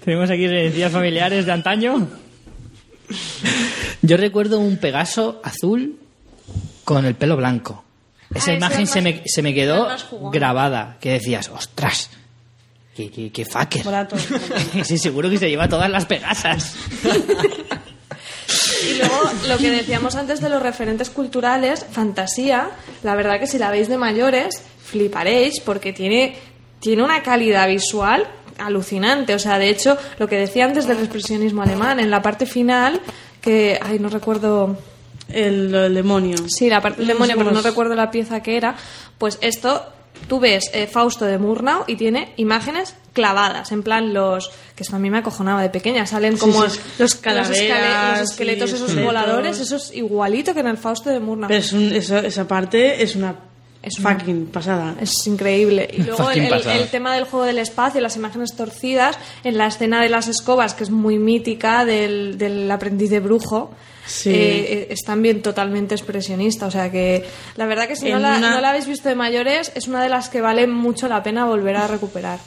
Tenemos aquí herencias familiares de antaño. Yo recuerdo un Pegaso azul con el pelo blanco. Esa Ah, imagen se, más- me, se me era quedó grabada. Que decías, ostras, qué, qué, qué fucker. Sí, seguro que se lleva todas las Pegasas. Y luego, lo que decíamos antes de los referentes culturales, fantasía, la verdad que si la veis de mayores, fliparéis porque tiene, tiene una calidad visual alucinante. O sea, de hecho, lo que decía antes del expresionismo alemán, en la parte final, que, ay, no recuerdo El, el demonio. Sí, la parte del demonio, pero no recuerdo la pieza que era. Pues esto, tú ves eh, Fausto de Murnau y tiene imágenes clavadas, en plan los que esto a mí me acojonaba de pequeña, salen Sí, como sí, los, es- los, calaveras, esquele- los esqueletos sí, esos esqueletos. voladores, eso es igualito que en el Fausto de Murnau. Pero es un- eso- esa parte es una Es una- fucking pasada. Es increíble. Y luego el, el tema del juego del espacio, las imágenes torcidas, en la escena de las escobas, que es muy mítica del, del aprendiz de brujo, Sí. eh, eh, es también totalmente expresionista. O sea que la verdad que si no la, una- no la habéis visto de mayores, es una de las que vale mucho la pena volver a recuperar.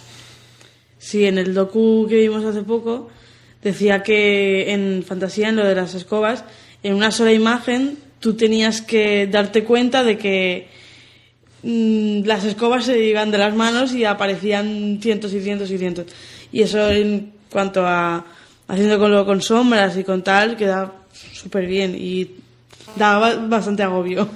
Sí, en el docu que vimos hace poco decía que en Fantasía, en lo de las escobas, en una sola imagen tú tenías que darte cuenta de que las escobas se iban de las manos y aparecían cientos y cientos y cientos. Y eso en cuanto a haciendo con, con sombras y con tal, queda súper bien y daba bastante agobio.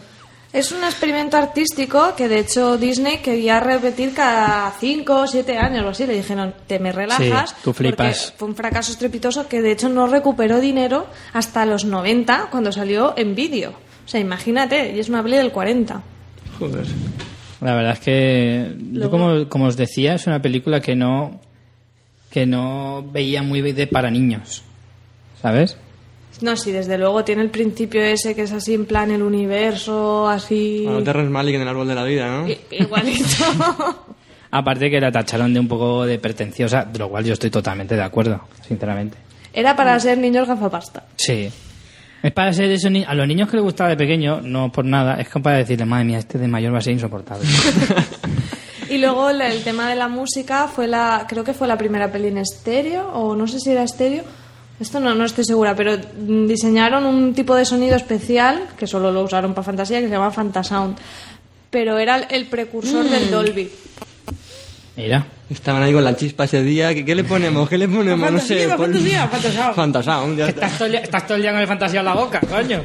Es un experimento artístico que de hecho Disney quería repetir cada 5 o 7 años o así. Le dijeron, te me relajas. Sí, tú flipas. porque Fue un fracaso estrepitoso que de hecho no recuperó dinero hasta los 90 cuando salió en vídeo. O sea, imagínate, y es una peli del 40. Joder. La verdad es que, yo como, como os decía, es una película que no, que no veía muy de para niños. ¿Sabes? No, sí, desde luego tiene el principio ese que es así en plan el universo, así. Bueno, Terrence Malick en el árbol de la vida, ¿no? i- Igualito. Aparte que la tacharon de un poco de pretenciosa, de lo cual yo estoy totalmente de acuerdo, sinceramente. Era para ser niños gafapasta. Sí. Es para ser eso, ni- a los niños que les gustaba de pequeño, no por nada, es como para decirle, madre mía, este de mayor va a ser insoportable. Y luego el tema de la música fue la, creo que fue la primera peli en estéreo, o no sé si era estéreo, esto no, no estoy segura, pero mm, diseñaron un tipo de sonido especial, que solo lo usaron para fantasía, que se llama Fantasound. Pero era el- el precursor del Dolby. Mira. Estaban ahí con la chispa ese día. ¿Qué, qué le ponemos? ¿Qué le ponemos? no sé. Fantasía, pon- fantasía, ya. Estás todo, día, estás todo el día con el fantasía en la boca, coño.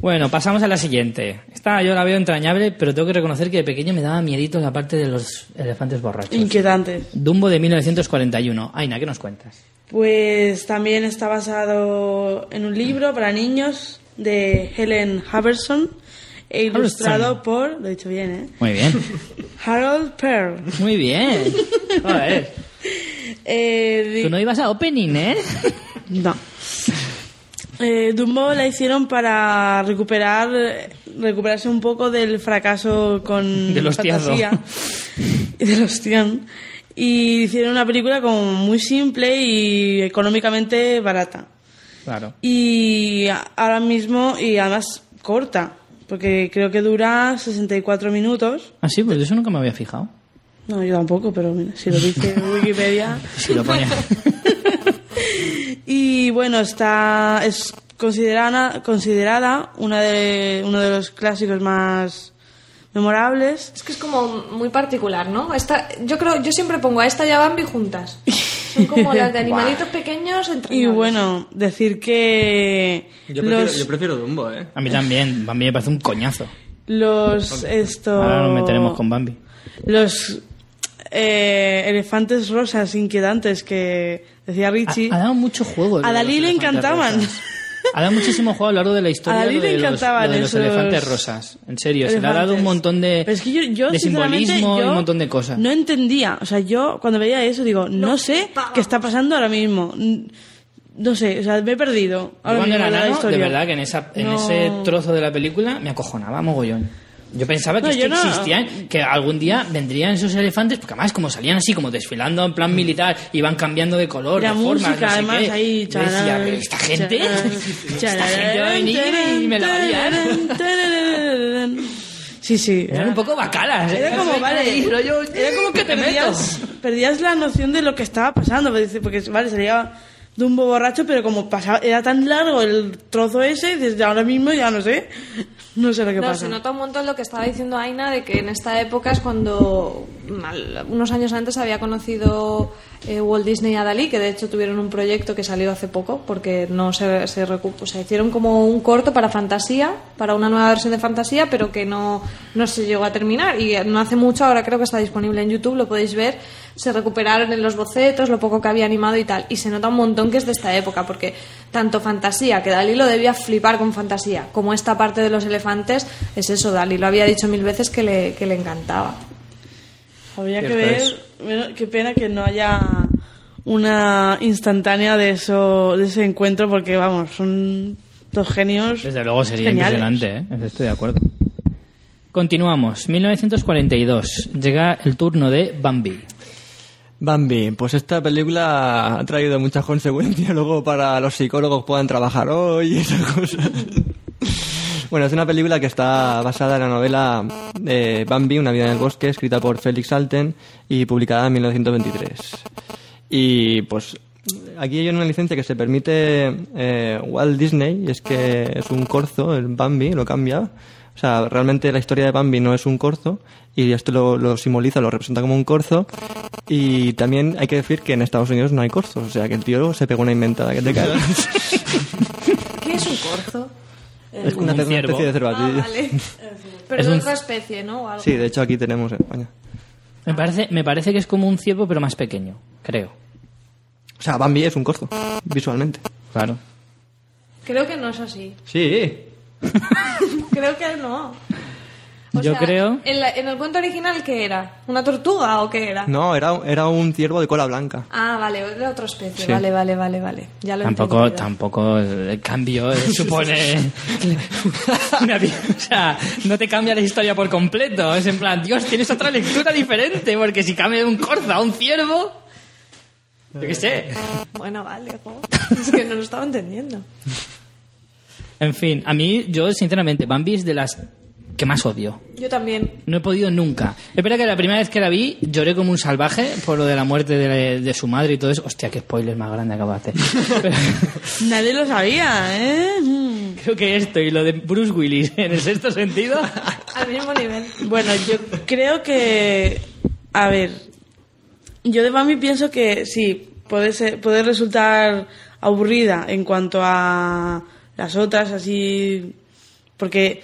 Bueno, pasamos a la siguiente. Esta yo la veo entrañable, pero tengo que reconocer que de pequeño me daba miedito la parte de los elefantes borrachos. Inquietante. Dumbo de 1941. Aina, ¿qué nos cuentas? Pues también está basado en un libro para niños de Helen Haverson e ilustrado por, lo he dicho bien, ¿eh? Muy bien. Harold Pearl. Muy bien. Joder. Eh, Tú no ibas a opening, ¿eh? No. Eh, Dumbo la hicieron para recuperar recuperarse un poco del fracaso con Del hostiazo. fantasía y del hostión y hicieron una película como muy simple y económicamente barata Claro. y ahora mismo y además corta porque creo que dura 64 minutos Ah, sí, pues de eso nunca me había fijado. no yo tampoco pero mira, si lo dice Wikipedia Si lo ponía. Y bueno, está es considerada, considerada una de, uno de los clásicos más memorables. Es que es como muy particular, ¿no? Esta, yo creo, yo siempre pongo a esta y a Bambi juntas. Son como las de animalitos pequeños entre Y bueno, decir que Yo prefiero, los, yo prefiero Dumbo, ¿eh? A mí también. Mí me parece un coñazo. los esto Ahora nos meteremos con Bambi. los eh, elefantes rosas inquietantes que decía Ha, Richie. ha dado mucho juego. A Dalí le encantaban. Ha dado muchísimo juego a lo largo de la historia A Dalí lo le de los- encantaban lo de los esos elefantes rosas. En serio, se le ha dado un montón de, Pero es que yo, yo, de sinceramente, simbolismo y un montón de cosas. No entendía. O sea, yo cuando veía eso digo, no, sé qué está pasando ahora mismo. No sé, o sea, me he perdido. Yo Ahora cuando mismo era de nano, verdad que en, esa, en No. ese trozo de la película me acojonaba mogollón. Yo pensaba que, No, yo no. existían, que algún día vendrían esos elefantes, porque además como salían así, como desfilando en plan militar, iban cambiando de color, La de forma, música, no sé además, qué. ahí. Yo decía, "¿Pero esta gente, charán, esta gente va a venir y me la va a liar". tararán, tararán. Sí, sí. Eran un poco bacalas. ¿eh? Era como, vale, rollo, era como que ¿qué te meto? perdías, perdías la noción de lo que estaba pasando, porque, porque, vale, salía Dumbo borracho, pero como pasaba, era tan largo el trozo ese, desde ahora mismo ya no sé, no sé lo que No, pasa. se nota un montón lo que estaba diciendo Aina de que en esta época es cuando mal- unos años antes había conocido eh, Walt Disney a Dalí, que de hecho tuvieron un proyecto que salió hace poco porque no se, se o sea, hicieron como un corto para fantasía, para una nueva versión de fantasía, pero que no, no se llegó a terminar y no hace mucho, ahora creo que está disponible en YouTube, lo podéis ver, se recuperaron en los bocetos, lo poco que había animado y tal, y se nota un montón que es de esta época, porque tanto fantasía, que Dalí lo debía flipar con fantasía, como esta parte de los elefantes, es eso, Dalí lo había dicho mil veces que le, que le encantaba. Habría que ver, qué pena que no haya una instantánea de eso, de ese encuentro, porque vamos, son dos genios. Desde luego sería geniales. impresionante, ¿eh? estoy de acuerdo. Continuamos. 1942. Llega el turno de Bambi. Bambi, pues esta película ha traído muchas consecuencias luego para los psicólogos puedan trabajar hoy y esas cosas. Bueno, es una película que está basada en la novela de Bambi, Una vida en el bosque, escrita por Félix Alten y publicada en 1923. Y pues aquí hay una licencia que se permite eh, Walt Disney, y es que es un corzo, el Bambi, lo cambia. O sea, realmente la historia de Bambi no es un corzo, y esto lo, lo simboliza, lo representa como un corzo. Y también hay que decir que en Estados Unidos no hay corzos, o sea que el tío se pegó una inventada que te cagas. ¿Qué es un corzo? es una, un ciervo. especie de Ah, cervatillo. vale. Pero Es de un- otra especie, ¿no? O algo. Sí, de hecho aquí tenemos en España. Me parece, me parece que es como un ciervo, pero más pequeño, creo. O sea, Bambi es un corzo, visualmente. Claro. Creo que no es así. Sí. Creo que no. O Yo sea, creo- En, la- en el cuento original, ¿qué era? ¿Una tortuga o qué era? No, era, era un ciervo de cola blanca. Ah, vale, de otra especie. Sí. Vale, vale, vale, vale. Ya lo he Tampoco, entendido. tampoco el cambio eh, supone. una o sea, no te cambia la historia por completo. Es en plan, Dios, tienes otra lectura diferente, porque si cambia de un corzo a un ciervo. Yo qué sé. Bueno, vale, jo. Es que no lo estaba entendiendo. En fin, a mí, yo sinceramente, Bambi es de las que más odio. Yo también. No he podido nunca. Es verdad que la primera vez que la vi lloré como un salvaje por lo de la muerte de, de su madre y todo eso. Hostia, qué spoiler más grande. Pero Nadie lo sabía, ¿eh? Creo que esto y lo de Bruce Willis en el sexto sentido. Al mismo nivel. Bueno, yo creo que. A ver. Yo de Bambi pienso que sí, puede, ser, puede resultar aburrida en cuanto a las otras, así. Porque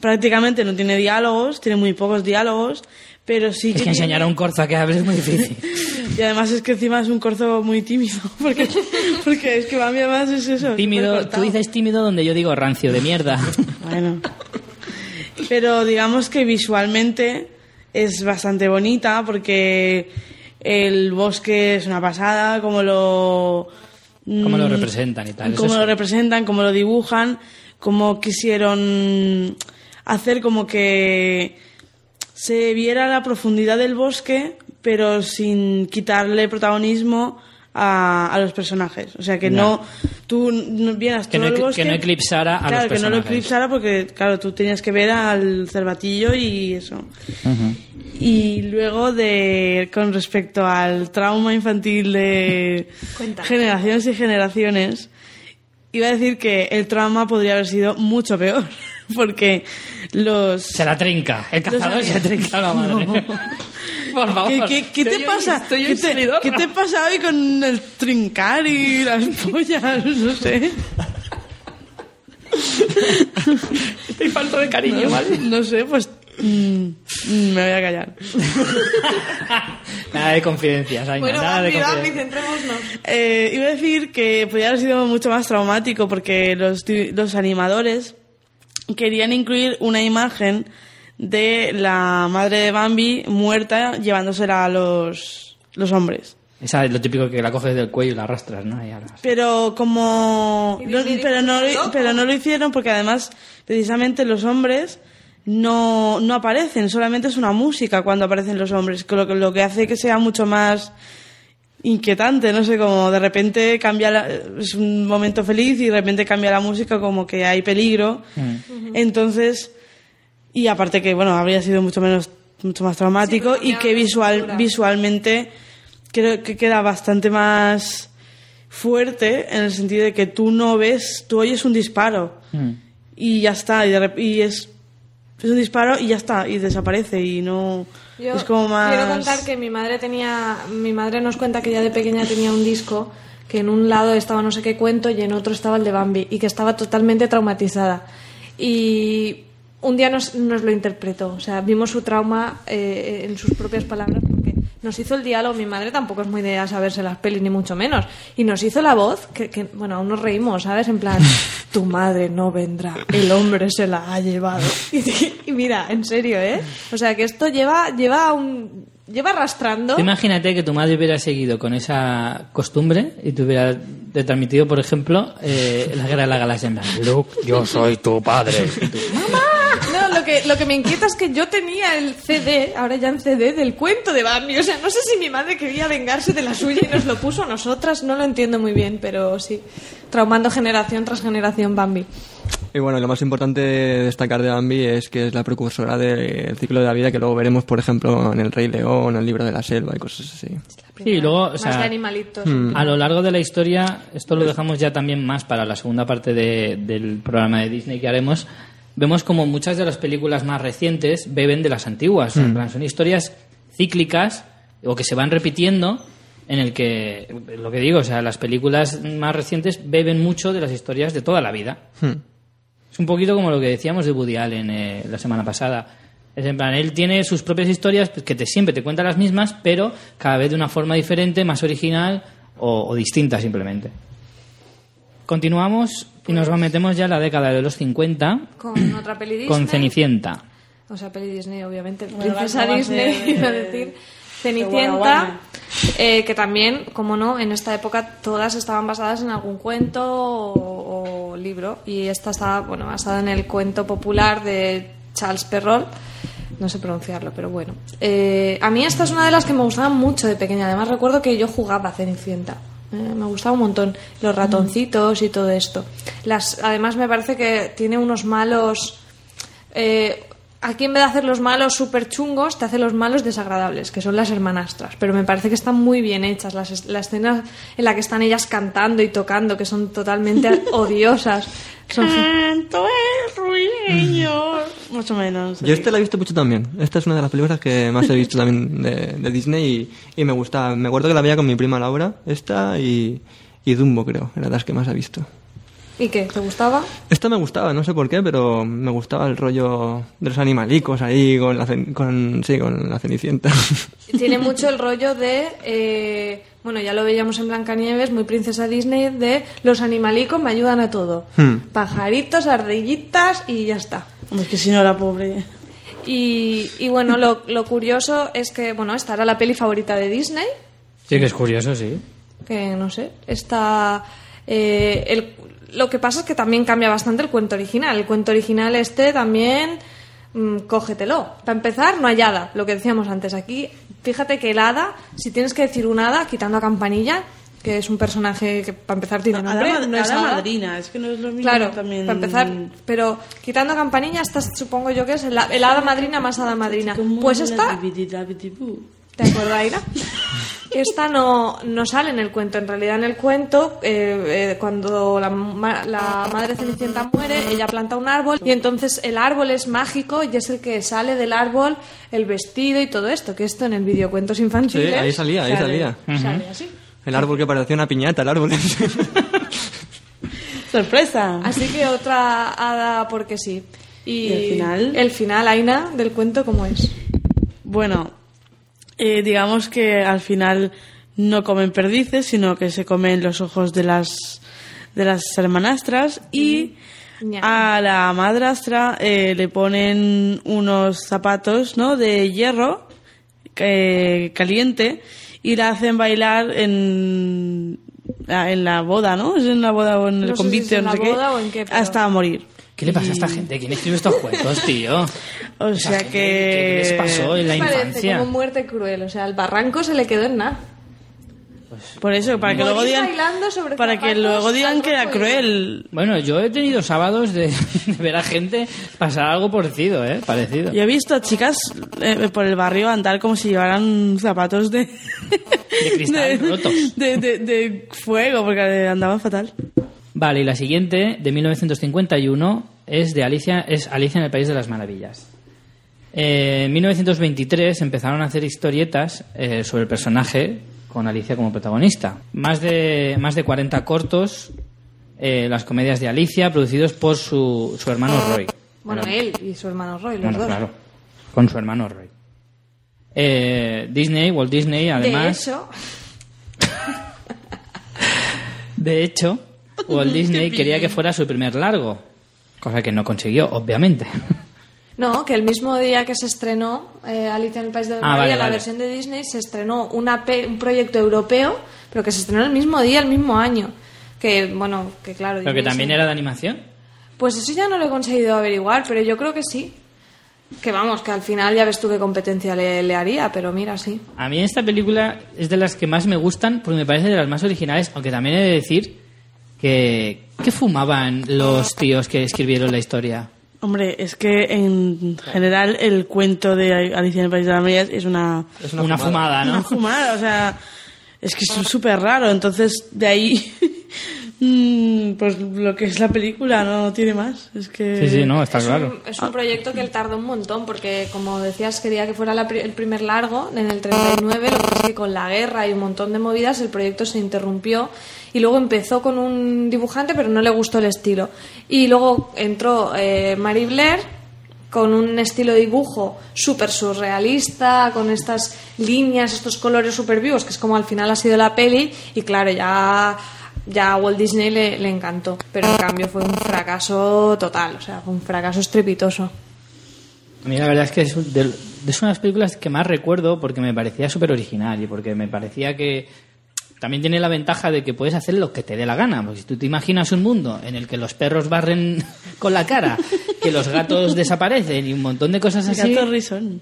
prácticamente no tiene diálogos, tiene muy pocos diálogos, Pero sí Es que enseñar a un corzo a que hable es muy difícil. Y además es que encima es un corzo muy tímido. Porque, porque es que Bambi además es eso. Tímido, tú dices tímido donde yo digo rancio de mierda. Bueno. Pero digamos que visualmente es bastante bonita porque el bosque es una pasada, como lo... Cómo lo mm, representan y tal. Cómo lo representan, cómo lo dibujan, cómo quisieron hacer como que se viera la profundidad del bosque, pero sin quitarle protagonismo a, a los personajes. O sea, que Ya. no tú no vieras Que todo no el ecl- bosque. que no eclipsara a los claro, que no lo personajes. eclipsara porque, claro, tú tenías que ver al cervatillo y eso. Y luego de con respecto al trauma infantil de Cuéntame. generaciones y generaciones, iba a decir que el trauma podría haber sido mucho peor, porque los Se la trinca. El cazador Los- se trinca a la madre. Por favor. ¿Qué, qué- qué te pasa? Estoy ¿Qué hoy te, subidorra. qué te pasa hoy con el trincar y las pollas? No sé. Estoy falto de cariño, ¿vale? No sé, pues mm, mm, me voy a callar. Nada de confidencias, Aina, Bueno, nada de confidencias. Eh, iba a decir que podría haber sido mucho más traumático porque los, los animadores querían incluir una imagen de la madre de Bambi muerta llevándosela a los, los hombres. Esa es lo típico que la coges del cuello y la arrastras, ¿no? Y Pero como... No- pero, no, pero no lo hicieron porque además precisamente los hombres no, no aparecen, solamente es una música cuando aparecen los hombres, que lo, que- lo que hace que sea mucho más inquietante, no sé, como de repente cambia, la- es un momento feliz y de repente cambia la música como que hay peligro. Mm. Entonces, y aparte que, bueno, habría sido mucho menos, mucho más traumático y que visual, visualmente creo que queda bastante más fuerte en el sentido de que tú no ves, tú oyes un disparo Mm. y ya está, y, de rep- y es, es un disparo y ya está, y desaparece y no... Yo es como más... quiero contar que mi madre tenía, mi madre nos cuenta que ya de pequeña tenía un disco que en un lado estaba no sé qué cuento y en otro estaba el de Bambi y que estaba totalmente traumatizada. Y un día nos, nos lo interpretó, o sea, vimos su trauma eh, en sus propias palabras porque nos hizo el diálogo, mi madre tampoco es muy de a saberse las pelis ni mucho menos, y nos hizo la voz, que, que, bueno, aún nos reímos, ¿sabes? En plan, tu madre no vendrá, el hombre se la ha llevado. Y, y mira, en serio, ¿eh? O sea, que esto lleva, lleva un... lleva arrastrando... Imagínate que tu madre hubiera seguido con esa costumbre y te hubiera transmitido, por ejemplo, eh, la guerra de la galaxia. En plan, Luke, yo soy tu padre. No, lo que, lo que me inquieta es que yo tenía el CD, ahora ya en CD, del cuento de Bambi. O sea, no sé si mi madre quería vengarse de la suya y nos lo puso a nosotras. No lo entiendo muy bien, pero sí. Traumando generación tras generación Bambi. Y bueno, lo más importante de destacar de Bambi es que es la precursora del ciclo de la vida que luego veremos, por ejemplo, en El Rey León, en el libro de la selva y cosas así. Sí, y luego, o Más sea, de animalitos. A lo largo de la historia, esto lo dejamos ya también más para la segunda parte de- del programa de Disney que haremos. Vemos como muchas de las películas más recientes beben de las antiguas. En plan, son historias cíclicas o que se van repitiendo en el que, lo que digo, o sea, las películas más recientes beben mucho de las historias de toda la vida. Es un poquito como lo que decíamos de Woody Allen eh, la semana pasada. Es en plan, él tiene sus propias historias pues, que te, siempre te cuenta las mismas, pero cada vez de una forma diferente, más original o, o distinta simplemente. Continuamos y nos metemos ya en la década de los 50 Con otra peli Disney. con Cenicienta. O sea, peli Disney, obviamente. Princesa Disney, iba a eh, decir. de Cenicienta, eh, que también, como no, en esta época todas estaban basadas en algún cuento o, o libro. Y esta estaba, bueno, basada en el cuento popular de Charles Perrault. No sé pronunciarlo, pero bueno. Eh, a mí esta es una de las que me gustaban mucho de pequeña. Además recuerdo que yo jugaba a Cenicienta. Eh, me gustaba un montón los ratoncitos y todo esto. Las, además me parece que tiene unos malos... Eh, aquí en vez de hacer los malos súper chungos, te hace los malos desagradables, que son las hermanastras. Pero me parece que están muy bien hechas. Las, la escena en la que están ellas cantando y tocando, que son totalmente odiosas. Son, Canto el. Más o menos. Yo esta la he visto mucho también. Esta es una de las películas que más he visto también de, de Disney y, y me gusta. Me acuerdo que la veía con mi prima Laura, esta y, y Dumbo creo, eran las que más he visto. ¿Y qué? ¿Te gustaba? Esta me gustaba, no sé por qué, pero me gustaba el rollo de los animalicos ahí con la, con, sí, con la cenicienta. Tiene mucho el rollo de, eh, bueno, ya lo veíamos en Blancanieves, muy princesa Disney, de los animalicos me ayudan a todo. Hmm. Pajaritos, ardillitas y ya está. Hombre, es que si no, la pobre. Y, y bueno, lo, lo curioso es que, bueno, esta era la peli favorita de Disney, Sí, que es curioso, sí. que no sé, está... eh, el, lo que pasa es que también cambia bastante el cuento original. El cuento original este también, mm, cógetelo. Para empezar, no hay hada, lo que decíamos antes. Aquí, fíjate que el hada, si tienes que decir un hada, quitando a Campanilla, que es un personaje que para empezar tiene nombre, no a es madrina, es que no es lo mismo Claro, también. para empezar, pero quitando a Campanilla, esta supongo yo que es el, el hada madrina más hada madrina. Pues esta. ¿Te acuerdas, Aira? Esta no, no sale en el cuento. En realidad, en el cuento, eh, eh, cuando la, ma- la madre Cenicienta muere, ella planta un árbol y entonces el árbol es mágico y es el que sale del árbol el vestido y todo esto. Que esto en el videocuentos infantiles. Sí, ahí salía, ahí sale- salía. Sale así. El árbol que parecía una piñata, el árbol. ¡Sorpresa! Así que otra hada porque sí. Y, ¿Y el final? El final, Aina, del cuento, ¿cómo es? Bueno, eh, digamos que al final no comen perdices, sino que se comen los ojos de las de las hermanastras y Ya. a la madrastra eh, le ponen unos zapatos, ¿no? De hierro eh, caliente y la hacen bailar en en la boda, ¿no? Es en la boda o en el No sé si convite en no sé la qué, boda o en qué, pero- hasta morir. ¿Qué le pasa a esta gente? ¿Quién escribe estos cuentos, tío? O sea gente, que ¿Qué les pasó en la Parece infancia? como muerte cruel. O sea, el barranco se le quedó en nada. Por eso, para que luego digan, sobre para que luego digan que era cruel. Bueno, yo he tenido sábados de, de ver a gente pasar algo parecido, ¿eh? Parecido. Yo he visto a chicas eh, por el barrio andar como si llevaran zapatos de... De cristal rotos. De, de- de fuego, porque andaban fatal. Vale, y la siguiente, de 1951, es de Alicia, es Alicia en el País de las Maravillas. Eh, en 1923 empezaron a hacer historietas eh, sobre el personaje con Alicia como protagonista. Más de, más de 40 cortos, eh, las comedias de Alicia, producidos por su, su hermano Roy. Bueno, él y su hermano Roy, los Bueno, dos. claro, con su hermano Roy. Eh, Disney, Walt Disney, además... De hecho, De hecho, Walt Disney quería que fuera su primer largo, cosa que no consiguió, obviamente. No, que el mismo día que se estrenó eh, Alicia en el País de Ah, vale, la vale. versión de Disney, se estrenó una pe- un proyecto europeo, pero que se estrenó el mismo día, el mismo año. Que, bueno, que claro. Pero que también sí. era de animación. Pues eso ya no lo he conseguido averiguar, pero yo creo que sí. Que vamos, que al final ya ves tú qué competencia le, le haría, pero mira, sí. A mí esta película es de las que más me gustan porque me parece de las más originales, aunque también he de decir que... ¿Qué fumaban los tíos que escribieron la historia? Hombre, es que en general el cuento de Alicia en el País de las Maravillas es una, Es Una, una fumada, una ¿no? fumada, o sea, es que es súper raro. Entonces, de ahí, mm, pues lo que es la película no tiene más. Es que... Sí, sí, no, está es claro. Un, es un proyecto que él tardó un montón, porque como decías, quería que fuera la pri- el primer largo en el 39, lo que pasa es que con la guerra y un montón de movidas el proyecto se interrumpió y luego empezó con un dibujante, pero no le gustó el estilo. Y luego entró eh, Mary Blair con un estilo de dibujo súper surrealista, con estas líneas, estos colores súper vivos, que es como al final ha sido la peli, y claro, ya, ya a Walt Disney le, le encantó, pero en cambio fue un fracaso total, o sea, fue un fracaso estrepitoso. A mí la verdad es que es de, es una de las películas que más recuerdo porque me parecía súper original y porque me parecía que también tiene la ventaja de que puedes hacer lo que te dé la gana. Porque si tú te imaginas un mundo en el que los perros barren con la cara, que los gatos desaparecen y un montón de cosas así... gato risón.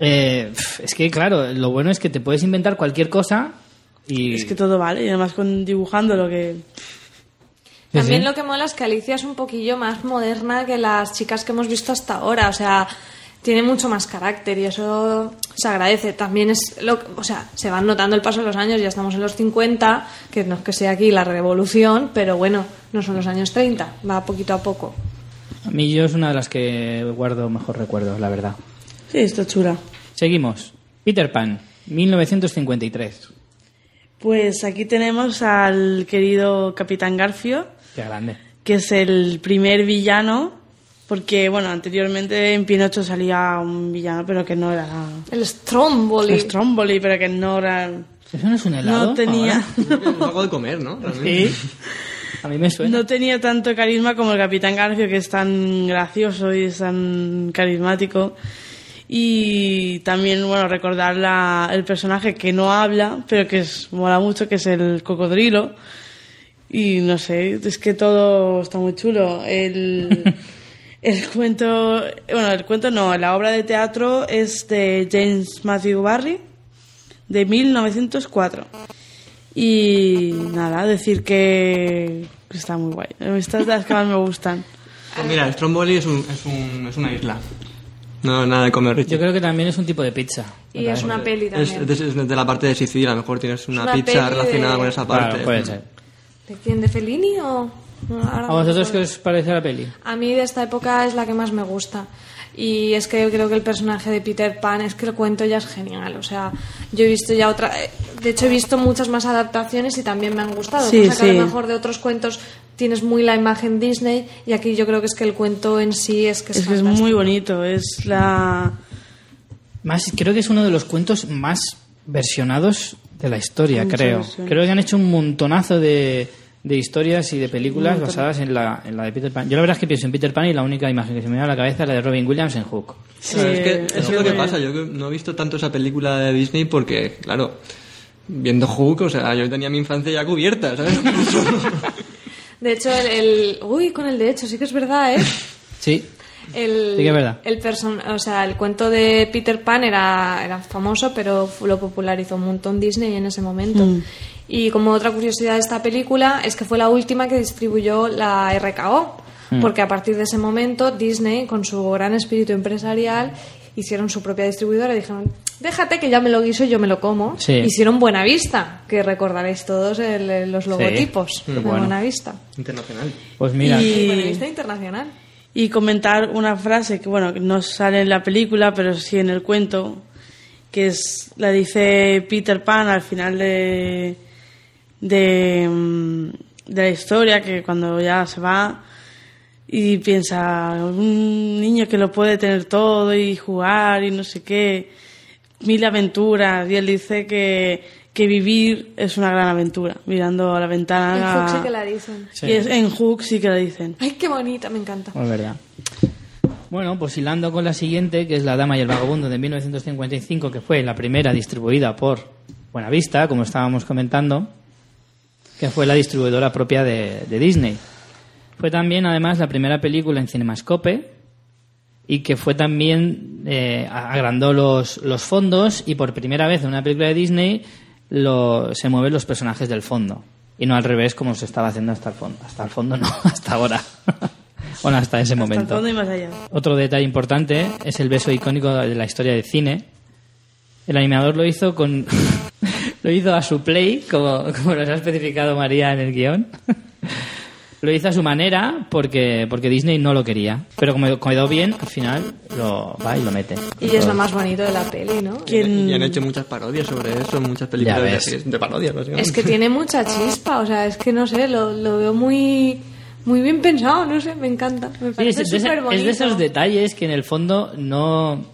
eh, es que, claro, lo bueno es que te puedes inventar cualquier cosa y... Es que todo vale, y además con dibujando lo que... También sí. lo que mola es que Alicia es un poquillo más moderna que las chicas que hemos visto hasta ahora, o sea, tiene mucho más carácter y eso se agradece. También es, lo, o sea, se van notando el paso de los años, ya estamos en los 50, que no es que sea aquí la revolución, pero bueno, no son los años 30, va poquito a poco. A mí yo es una de las que guardo mejor recuerdos, la verdad. Sí, está chula. Seguimos. Peter Pan, 1953. Pues aquí tenemos al querido Capitán Garfio, Qué grande. que es el primer villano, porque, bueno, anteriormente en Pinocho salía un villano, pero que no era... El Stromboli. Stromboli, pero que no era... ¿Eso no es un helado? No tenía... algo de comer, ¿no? Realmente. Sí. A mí me suena. No tenía tanto carisma como el Capitán Garfio, que es tan gracioso y es tan carismático. Y también, bueno, recordar la- el personaje que no habla, pero que es, mola mucho, que es el cocodrilo. Y no sé, es que todo está muy chulo. El, el cuento, bueno, el cuento no, la obra de teatro es de James Matthew Barry, de 1904. Y nada, decir que está muy guay. Estas de las que más me gustan. Pues mira, Stromboli es, un, es, un, es una isla. No, nada de comer, Richie. Yo creo que también es un tipo de pizza. Y es una peli también. es de, es de la parte de Sicilia, a lo mejor tienes una, una pizza relacionada de- con esa parte. Claro, puede ser. ¿De quién? ¿De Fellini o...? Ahora ¿A vosotros qué os parece la peli? A mí de esta época es la que más me gusta. Y es que creo que el personaje de Peter Pan, es que el cuento ya es genial. O sea, yo he visto ya otra. eh, De hecho, he visto muchas más adaptaciones y también me han gustado. Sí, cosa que a lo mejor de otros cuentos tienes muy la imagen Disney y aquí yo creo que es que el cuento en sí es que es, Es que es muy bonito. Es la. Más, creo que es uno de los cuentos más versionados de la historia, creo. Creo que han hecho un montonazo de, de historias y de películas basadas en la, en la de Peter Pan. Yo la verdad es que pienso en Peter Pan y la única imagen que se me viene a la cabeza es la de Robin Williams en Hook. Sí, es que es lo que pasa. Yo que no he visto tanto esa película de Disney porque, claro, viendo Hook, o sea, yo tenía mi infancia ya cubierta, ¿sabes? De hecho, el, el- Uy, con el de hecho, sí que es verdad, ¿eh? Sí, El, Sí que es verdad. El, person o sea, el cuento de Peter Pan era, era famoso, pero lo popularizó un montón Disney en ese momento. Mm. Y como otra curiosidad de esta película es que fue la última que distribuyó la RKO, Mm. porque a partir de ese momento Disney, con su gran espíritu empresarial, hicieron su propia distribuidora y dijeron, déjate que ya me lo guiso y yo me lo como. Sí. Hicieron Buenavista, que recordaréis todos el- los logotipos Qué de bueno. Buenavista. Internacional. pues mira, Y- Buenavista Internacional. Y comentar una frase que, bueno, no sale en la película, pero sí en el cuento, que es la dice Peter Pan al final de, de, mm, de la historia, que cuando ya se va y piensa, un niño que lo puede tener todo y jugar y no sé qué, mil aventuras, y él dice que, que vivir es una gran aventura, mirando a la ventana. En Hook sí que la dicen. Sí. Y es, en Hook sí que la dicen. Ay, qué bonita, me encanta. es verdad. Bueno, pues hilando con la siguiente, que es La Dama y el Vagabundo de 1955, que fue la primera distribuida por Buenavista, como estábamos comentando, que fue la distribuidora propia de, de Disney. Fue también, además, la primera película en Cinemascope y que fue también, eh, agrandó los, los fondos y por primera vez en una película de Disney lo, se mueven los personajes del fondo. Y no al revés como se estaba haciendo hasta el fondo. Hasta el fondo no, hasta ahora. bueno, hasta ese Hasta el momento. fondo y más allá. Otro detalle importante es el beso icónico de la historia del cine. El animador lo hizo con lo hizo a su play, como, como nos ha especificado María en el guion. Lo hizo a su manera porque, porque Disney no lo quería. Pero como quedó bien, al final lo va y lo mete. Y es lo más bonito de la peli, ¿no? ¿Quién- Y han hecho muchas parodias sobre eso, muchas películas de, de parodias. Es que tiene mucha chispa, o sea, es que no sé, lo, lo veo muy muy bien pensado, no sé, me encanta. Me Sí, es, parece de súper es bonito. de esos detalles que en el fondo no.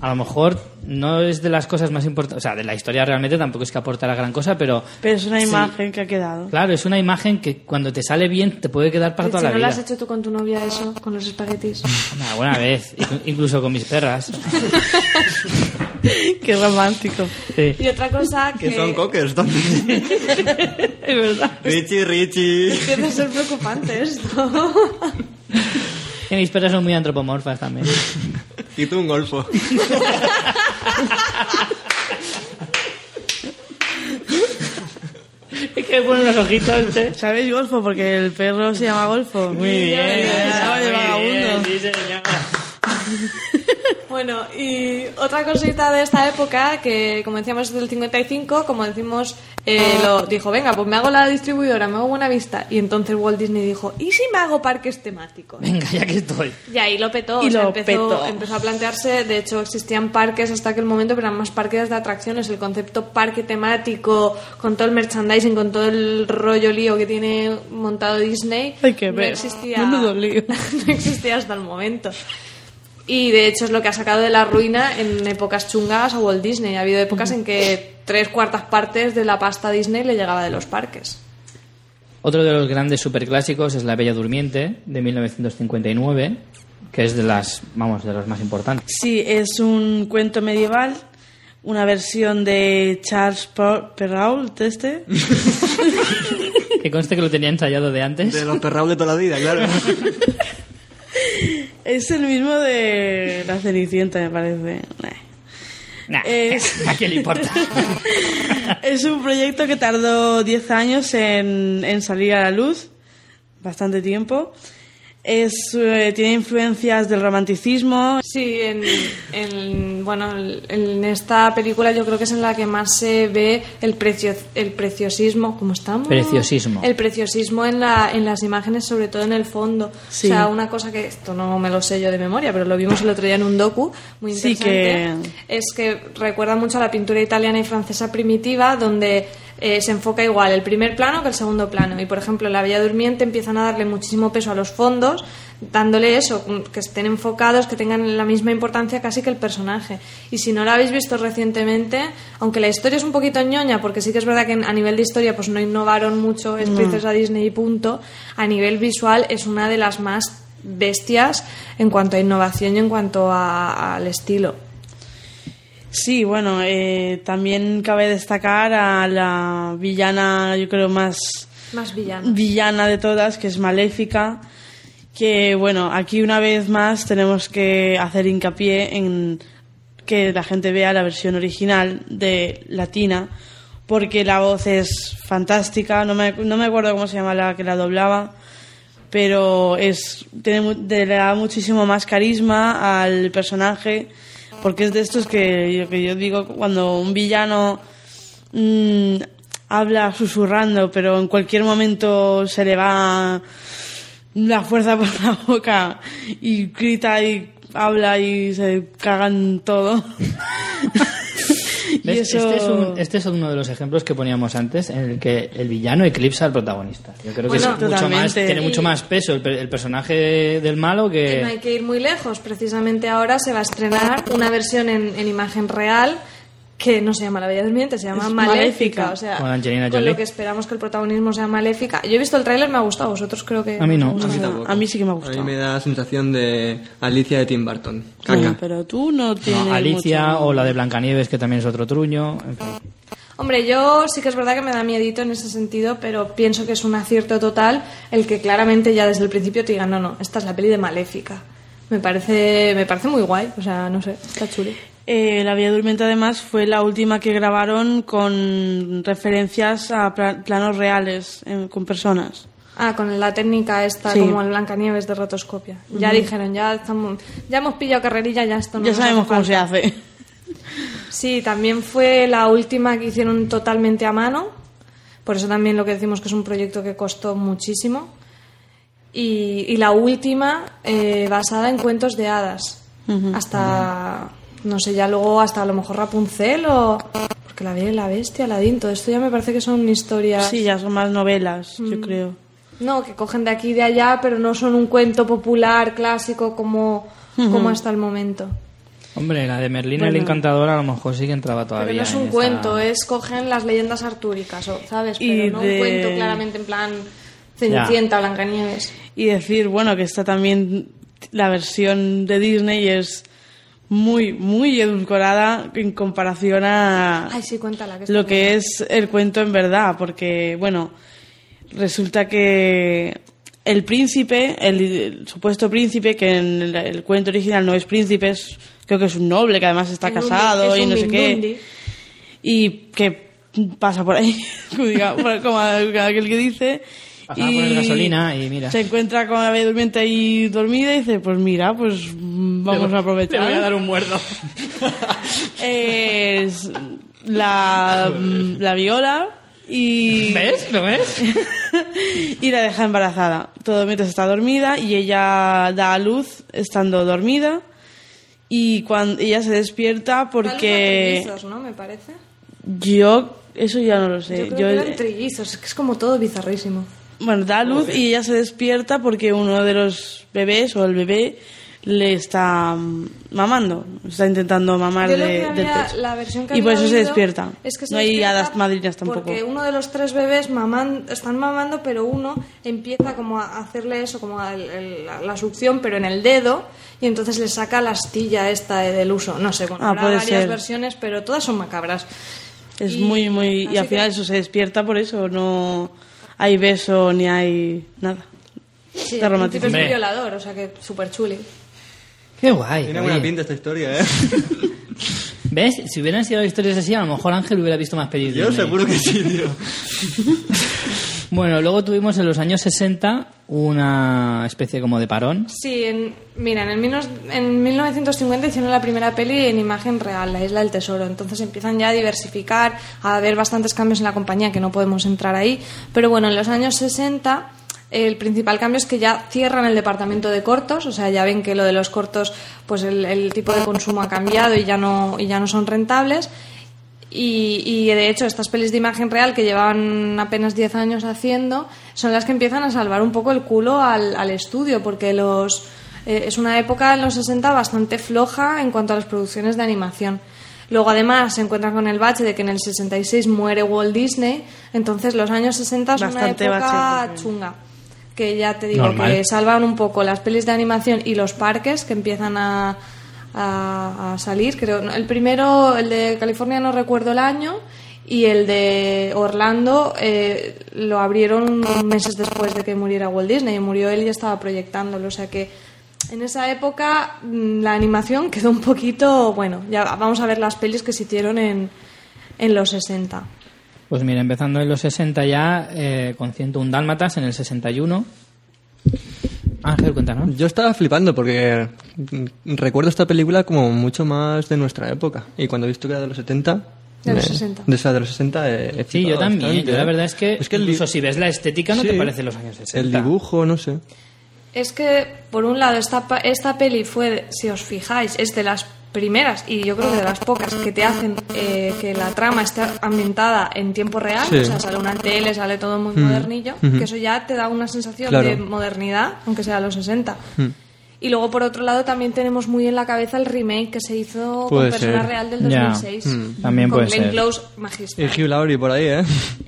A lo mejor no es de las cosas más importantes. O sea, de la historia realmente tampoco es que aportara gran cosa, pero. Pero es una Sí. imagen que ha quedado. Claro, es una imagen que cuando te sale bien te puede quedar para toda hecho, la ¿No lo vida. has hecho tú con tu novia eso, con los espaguetis? Una buena vez, inclu- incluso con mis perras. Qué romántico. Sí. Y otra cosa que, Que son cockers también. Es verdad. Richie, Richie. empieza a ser preocupante esto. Y mis perras son muy antropomorfas también. Y tú un golfo. Es que pone unos ojitos. ¿eh? ¿Sabéis Golfo? Porque el perro se llama Golfo. Muy bien. Se llama de muy vagabundo. bien, sí, señor. Bueno, y otra cosita de esta época, que como decíamos es del 55, como decimos, eh, lo dijo, venga, pues me hago la distribuidora, me hago buena vista. Y entonces Walt Disney dijo, ¿y si me hago parques temáticos? Venga, ya que estoy. Y ahí lo petó, Y o sea, lo empezó, petó. empezó a plantearse, de hecho existían parques hasta aquel momento, pero eran más parques de atracciones, el concepto parque temático, con todo el merchandising, con todo el rollo lío que tiene montado Disney, Hay que no ver. existía, Menudo lío. no existía hasta el momento. Y de hecho es lo que ha sacado de la ruina en épocas chungas a Walt Disney. Ha habido épocas en que tres cuartas partes de la pasta Disney le llegaba de los parques. Otro de los grandes superclásicos es La Bella Durmiente, de 1959, que es de las, vamos, de los más importantes. Sí, es un cuento medieval, una versión de Charles Per- Perrault, este. Que conste que lo tenía ensayado de antes. De los perraos de toda la vida, claro. Es el mismo de La Cenicienta, me parece. Nah. Nah, Es- ¿A quién le importa? Es un proyecto que tardó 10 años en, en salir a la luz, bastante tiempo. Es, eh, tiene influencias del romanticismo. Sí, en, en- bueno, en esta película yo creo que es en la que más se ve el precio, el preciosismo, ¿cómo estamos? Preciosismo. El preciosismo en, la, en las imágenes, sobre todo en el fondo. Sí. O sea, una cosa que esto no me lo sé yo de memoria, pero lo vimos el otro día en un docu muy Sí, interesante. Es que recuerda mucho a la pintura italiana y francesa primitiva, donde eh, se enfoca igual el primer plano que el segundo plano. Y por ejemplo, en La Bella Durmiente empiezan a darle muchísimo peso a los fondos, dándole eso, que estén enfocados, que tengan la misma importancia casi que el personaje. Y si no la habéis visto recientemente, aunque la historia es un poquito ñoña, porque sí que es verdad que a nivel de historia pues no innovaron mucho, es princesa Disney y punto, a nivel visual es una de las más bestias en cuanto a innovación y en cuanto a- al estilo. Sí, bueno, eh, también cabe destacar a la villana, yo creo, más Más villano. villana de todas, que es Maléfica. Que, bueno, aquí una vez más tenemos que hacer hincapié en que la gente vea la versión original de latina, porque la voz es fantástica. No me, no me acuerdo cómo se llama la que la doblaba, pero es tiene, le da muchísimo más carisma al personaje, porque es de estos que yo, que yo digo cuando un villano mm, habla susurrando, pero en cualquier momento se le va la fuerza por la boca y grita y habla y se cagan todo. y ¿Ves? eso... Este, es un- este es uno de los ejemplos que poníamos antes en el que el villano eclipsa al protagonista. Yo creo que es mucho más, tiene mucho más peso el, el personaje del malo Y no hay que... que ir muy lejos. Precisamente ahora se va a estrenar una versión en, en imagen real que no se llama La Bella Durmiente, se llama Es Maléfica. Maléfica. O sea, Con Angelina con Jolie. lo que esperamos que el protagonismo sea Maléfica. Yo he visto el tráiler, me ha gustado. Vosotros creo que... A mí no. A mí tampoco. A mí sí que me ha A gustado. mí me da sensación de Alicia de Tim Burton. Caca. Sí, pero tú no tienes No, Alicia mucho- o la de Blancanieves, que también es otro truño. en fin. Hombre, yo sí que es verdad que me da miedito en ese sentido, pero pienso que es un acierto total el que claramente ya desde el principio te digan, no, no, esta es la peli de Maléfica. Me parece, me parece muy guay, o sea, no sé, está chulo. Eh, la Vía Durmiente además fue la última que grabaron con referencias a pla- planos reales eh, con personas. Ah, con la técnica esta, Sí. como el Blancanieves de rotoscopia. Ya dijeron, ya estamos, ya hemos pillado carrerilla, ya esto no ya sabemos cómo se hace. Sí, también fue la última que hicieron totalmente a mano. Por eso también lo que decimos que es un proyecto que costó muchísimo. Y, y la última eh, basada en cuentos de hadas. Hasta, no sé, ya luego hasta a lo mejor Rapunzel o... Porque la Bella y la Bestia, Aladdin, todo esto ya me parece que son historias... Sí, ya son más novelas, Mm. yo creo. No, que cogen de aquí y de allá, pero no son un cuento popular, clásico, como, como hasta el momento. Hombre, la de Merlín el Bueno. Encantador a lo mejor sí que entraba todavía. Pero no es un esa- cuento, es cogen las leyendas artúricas, ¿sabes? Y Pero no de- un cuento claramente en plan Cenicienta, Blancanieves. Y decir, bueno, que está también la versión de Disney es muy, muy edulcorada en comparación a Ay, sí, cuéntala. Que lo que es el cuento en verdad, porque, bueno, resulta que el príncipe, el, el supuesto príncipe, que en el, el cuento original no es príncipe, es- creo que es un noble que además está casado es y no sé qué, y que pasa por ahí, como aquel que dice, A poner gasolina y mira. Se encuentra con la bebé durmiente ahí dormida y dice, pues mira, pues vamos a aprovechar. Le voy a dar un muerdo. Es la, mm, la viola y... ¿Ves? ¿Lo ves? y la deja embarazada. Todo mientras está dormida y ella da a luz estando dormida. Y cuando ella se despierta porque Trillizos, ¿no? Me parece. yo eso ya no lo Yo sé. creo Yo- que eran trillizos. Es que es como todo bizarrísimo. Bueno, da a luz y ella se despierta porque uno de los bebés o el bebé le está mm, mamando, está intentando mamar de- del pecho. la versión que y por eso se despierta. Es que se no hay hadas madrinas tampoco. Porque uno de los tres bebés maman, están mamando, pero uno empieza como a hacerle eso, como a el- el- la, la succión, pero en el dedo, y entonces le saca la astilla esta de- del uso. No sé, bueno, Ah, habrá varias ser. versiones, pero todas son macabras. Es Y- muy, muy. Y al final que- eso se despierta por eso, no hay beso ni hay nada. Sí, Está romántico. principio es un violador, o sea que súper chuli. Qué guay. Tiene oye. buena pinta esta historia, ¿eh? ¿Ves? Si hubieran sido historias así, a lo mejor Ángel hubiera visto más películas. Yo seguro que sí, tío. Bueno, luego tuvimos en los años 60 una especie como de parón. Sí, en, mira, en, el en 1950 hicieron la primera peli en imagen real, La Isla del Tesoro. Entonces empiezan ya a diversificar, a haber bastantes cambios en la compañía que no podemos entrar ahí. Pero bueno, en los años 60 el principal cambio es que ya cierran el departamento de cortos, o sea, ya ven que lo de los cortos, pues el, el tipo de consumo ha cambiado y ya no, y ya no son rentables. Y, y, de hecho estas pelis de imagen real que llevan apenas 10 años haciendo son las que empiezan a salvar un poco el culo al, al estudio porque los eh, es una época en los 60 bastante floja en cuanto a las producciones de animación. Luego además se encuentran con el bache de que en el 66 muere Walt Disney, entonces los años 60 es Bastante una época bache, chunga. Que ya te digo Normal. que salvan un poco las pelis de animación y los parques que empiezan a, a, salir. Creo, el primero, el de California, no recuerdo el año. Y el de Orlando eh, lo abrieron meses después de que muriera Walt Disney. Murió él y estaba proyectándolo. O sea que en esa época mm, la animación quedó un poquito. Bueno, ya vamos a ver las pelis que se hicieron en, en los 60. Pues mira, empezando en los 60 ya, eh, con 101 Dálmatas en el 61. Ángel, cuéntanos. Yo estaba flipando porque recuerdo esta película como mucho más de nuestra época. Y cuando he visto que era de los 70... De los me- 60. De esa de los 60 he, he Sí, yo también. bastante, Yo la ¿eh? verdad es que, el di- incluso si ves la estética no te Sí. parece los años 60. El dibujo, no sé. Es que, por un lado, esta, pa- esta peli fue, si os fijáis, es de las primeras y yo creo que de las pocas que te hacen eh, que la trama esté ambientada en tiempo real. Sí. O sea, sale una tele, sale todo muy modernillo. Que eso ya te da una sensación Claro. de modernidad, aunque sea a los 60. Y luego, por otro lado, también tenemos muy en la cabeza el remake que se hizo Puede con persona real del Ya. 2006. Mm. También con puede Glenn ser. Close, Y magistral. Hugh Laurie por ahí, ¿eh?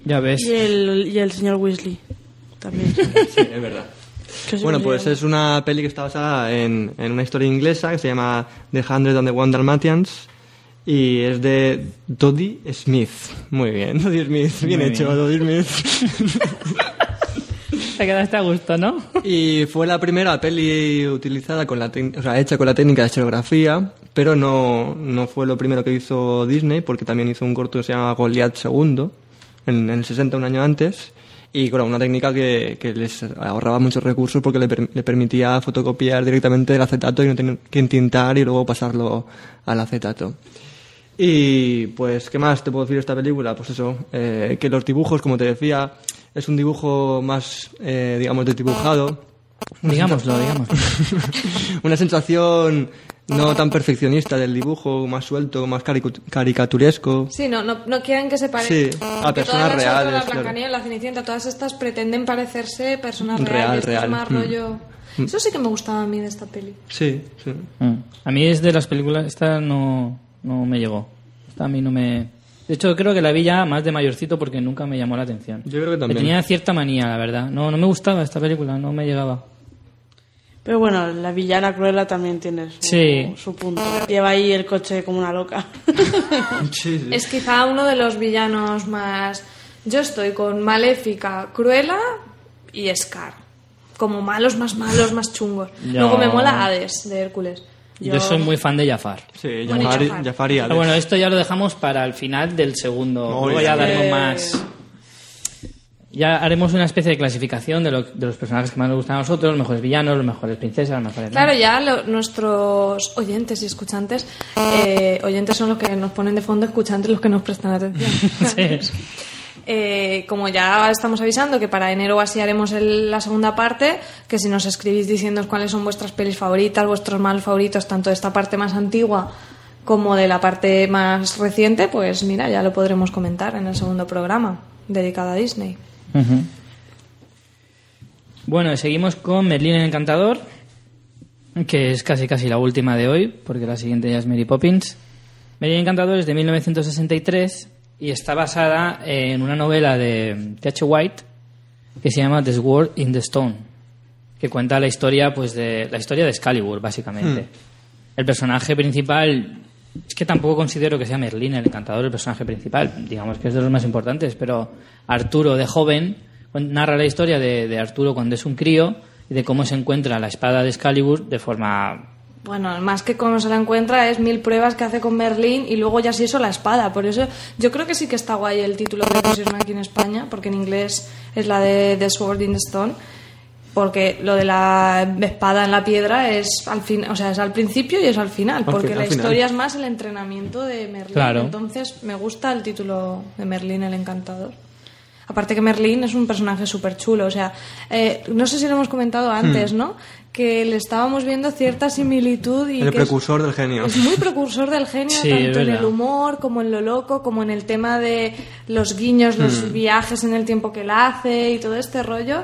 Ya ves. Y el, y el señor Weasley también. Sí, es verdad. Bueno, pues es una peli que está basada en, en una historia inglesa que se llama The Hundred and the One Dalmatians y es de Dodie Smith. Muy bien, Dodie Smith. Bien Muy hecho. Dodie Smith. Te quedaste a gusto, ¿no? y fue la primera peli utilizada con la o sea, hecha con la técnica de escenografía, pero no, no fue lo primero que hizo Disney porque también hizo un corto que se llama Goliath II en, en el 60, un año antes. Y claro, una técnica que, que les ahorraba muchos recursos porque le, per- le permitía fotocopiar directamente el acetato y no tener que entintar y luego pasarlo al acetato. Y pues, ¿qué más te puedo decir de esta película? Pues eso, eh, que los dibujos, como te decía, es un dibujo más, eh, digamos, desdibujado. Digámoslo, digámoslo. Una sensación no tan perfeccionista del dibujo, más suelto, más caricaturesco. Sí, no, no, no quieren que se parezca. Sí, a personas reales, La claro. La Cenicienta, todas estas pretenden parecerse personas Real, reales. es real. más Mm. rollo. Eso sí que me gustaba a mí de esta peli. Sí, sí. Mm. A mí es de las películas, esta no, no me llegó. Esta a mí no me... De hecho, creo que la vi ya más de mayorcito porque nunca me llamó la atención. Yo creo que también. Me tenía cierta manía, la verdad. No, no me gustaba esta película, no me llegaba. Pero bueno, la villana Cruella también tiene su, Sí. su punto. Lleva ahí el coche como una loca. Sí, sí. Es quizá uno de los villanos más. Yo estoy con Maléfica, Cruella y Scar. Como malos, más malos, más chungos. Yo- Luego me mola Hades de Hércules. Yo, soy muy fan de Jafar. Sí, Bueno, Jafar, Jafar. Jafar y Pero Alex. bueno, esto ya lo dejamos para el final del segundo. Muy Luego ya daremos Eh, más... Ya haremos una especie de clasificación de, lo- de los personajes que más nos gustan a nosotros, los mejores villanos, los mejores princesas, los mejores... Claro, ya lo- nuestros oyentes y escuchantes, eh, oyentes son los que nos ponen de fondo, escuchantes los que nos prestan atención. Sí. Eh, como ya estamos avisando que para enero así haremos el- la segunda parte, que si nos escribís diciendo cuáles son vuestras pelis favoritas, vuestros mal favoritos, tanto de esta parte más antigua como de la parte más reciente, pues mira, ya lo podremos comentar en el segundo programa dedicado a Disney. Bueno, seguimos con Merlín el Encantador, que es casi casi la última de hoy, porque la siguiente ya es Mary Poppins. Merlín el Encantador es de 1963 y está basada en una novela de T.H. White que se llama The Sword in the Stone, que cuenta la historia, pues, de la historia de Excalibur, básicamente. El personaje principal es que tampoco considero que sea Merlín el encantador el personaje principal, digamos que es de los más importantes, pero Arturo de joven narra la historia de, Arturo cuando es un crío y de cómo se encuentra la espada de Excalibur de forma... Bueno, más que cómo se la encuentra es mil pruebas que hace con Merlín y luego ya se hizo la espada. Por eso yo creo que sí que está guay el título que pusieron aquí en España, porque en inglés es la de The Sword in the Stone. Porque lo de la espada en la piedra es al fin, o sea, es al principio y es al final, porque fin- la al final. historia es más el entrenamiento de Merlín. Claro. Entonces me gusta el título de Merlín el encantador. Aparte que Merlín es un personaje súper chulo, o sea, eh, no sé si lo hemos comentado Hmm. antes, ¿no? Que le estábamos viendo cierta similitud y El que es- precursor del genio. es muy precursor del genio, Sí, tanto en el humor como en lo loco, como en el tema de los guiños, los Hmm. viajes en el tiempo que la hace y todo este rollo.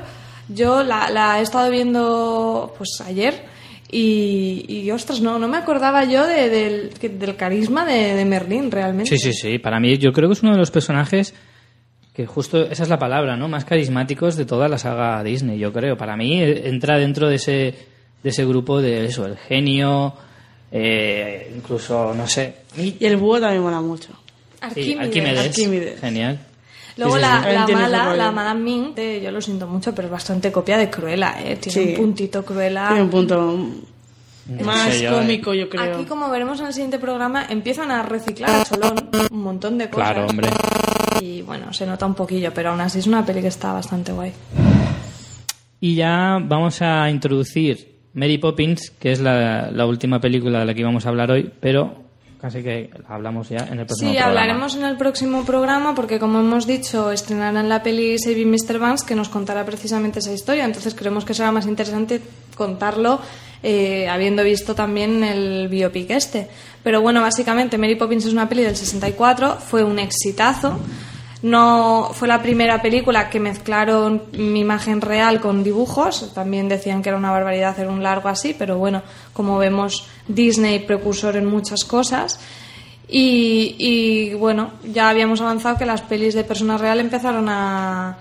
Yo la, la he estado viendo pues ayer y, y, ostras, no, no me acordaba yo de- del, que- del carisma de, de Merlín realmente. Sí, sí, sí, para mí yo creo que es uno de los personajes que justo esa es la palabra, ¿no? Más carismáticos de toda la saga Disney, yo creo. Para mí eh, entra dentro de ese, de ese grupo de eso, el genio, eh, incluso, no sé, Y el búho también mola mucho. Sí. Arquímedes. Arquímedes. Genial. Luego Sí, la, la mala, la Madame Ming, eh, yo lo siento mucho, pero es bastante copia de Cruella, ¿eh? Tiene Sí. un puntito Cruella. Tiene un punto No más eh. cómico, yo creo. Aquí, como veremos en el siguiente programa, empiezan a reciclar a Cholón un montón de cosas. Claro, hombre. Y bueno, se nota un poquillo, pero aún así es una peli que está bastante guay. Y ya vamos a introducir Mary Poppins, que es la, la última película de la que íbamos a hablar hoy, pero casi que la hablamos ya en el próximo Sí, programa. hablaremos en el próximo programa porque, como hemos dicho, estrenarán la peli Saving Mr. Vance que nos contará precisamente esa historia. Entonces, creemos que será más interesante contarlo eh, habiendo visto también el biopic este. Pero bueno, básicamente, Mary Poppins es una peli del 64, fue un exitazo. No fue la primera película que mezclaron mi imagen real con dibujos. También decían que era una barbaridad hacer un largo así, pero bueno, como vemos, Disney precursor en muchas cosas. Y, y, bueno, ya habíamos avanzado que las pelis de persona real empezaron a,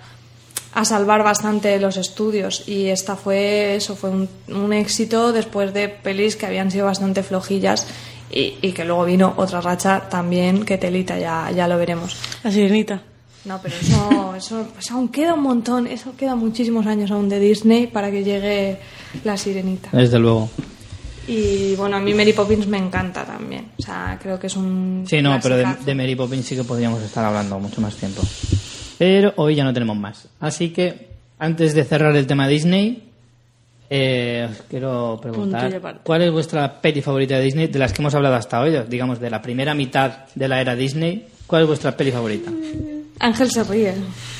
a salvar bastante los estudios y esta fue eso, fue un, un éxito después de pelis que habían sido bastante flojillas y, y que luego vino otra racha también que telita, ya, ya lo veremos. La sirenita. No, pero eso, eso pues aún queda un montón, eso queda muchísimos años aún de Disney para que llegue la sirenita. Desde luego. Y bueno, a mí Mary Poppins me encanta también. O sea, creo que es un. Sí, no, pero de, de Mary Poppins sí que podríamos estar hablando mucho más tiempo. Pero hoy ya no tenemos más. Así que, antes de cerrar el tema Disney, eh, os quiero preguntar. ¿cuál es vuestra peli favorita de Disney? De las que hemos hablado hasta hoy, digamos, de la primera mitad de la era Disney, ¿cuál es vuestra peli favorita? Ángel se ríe.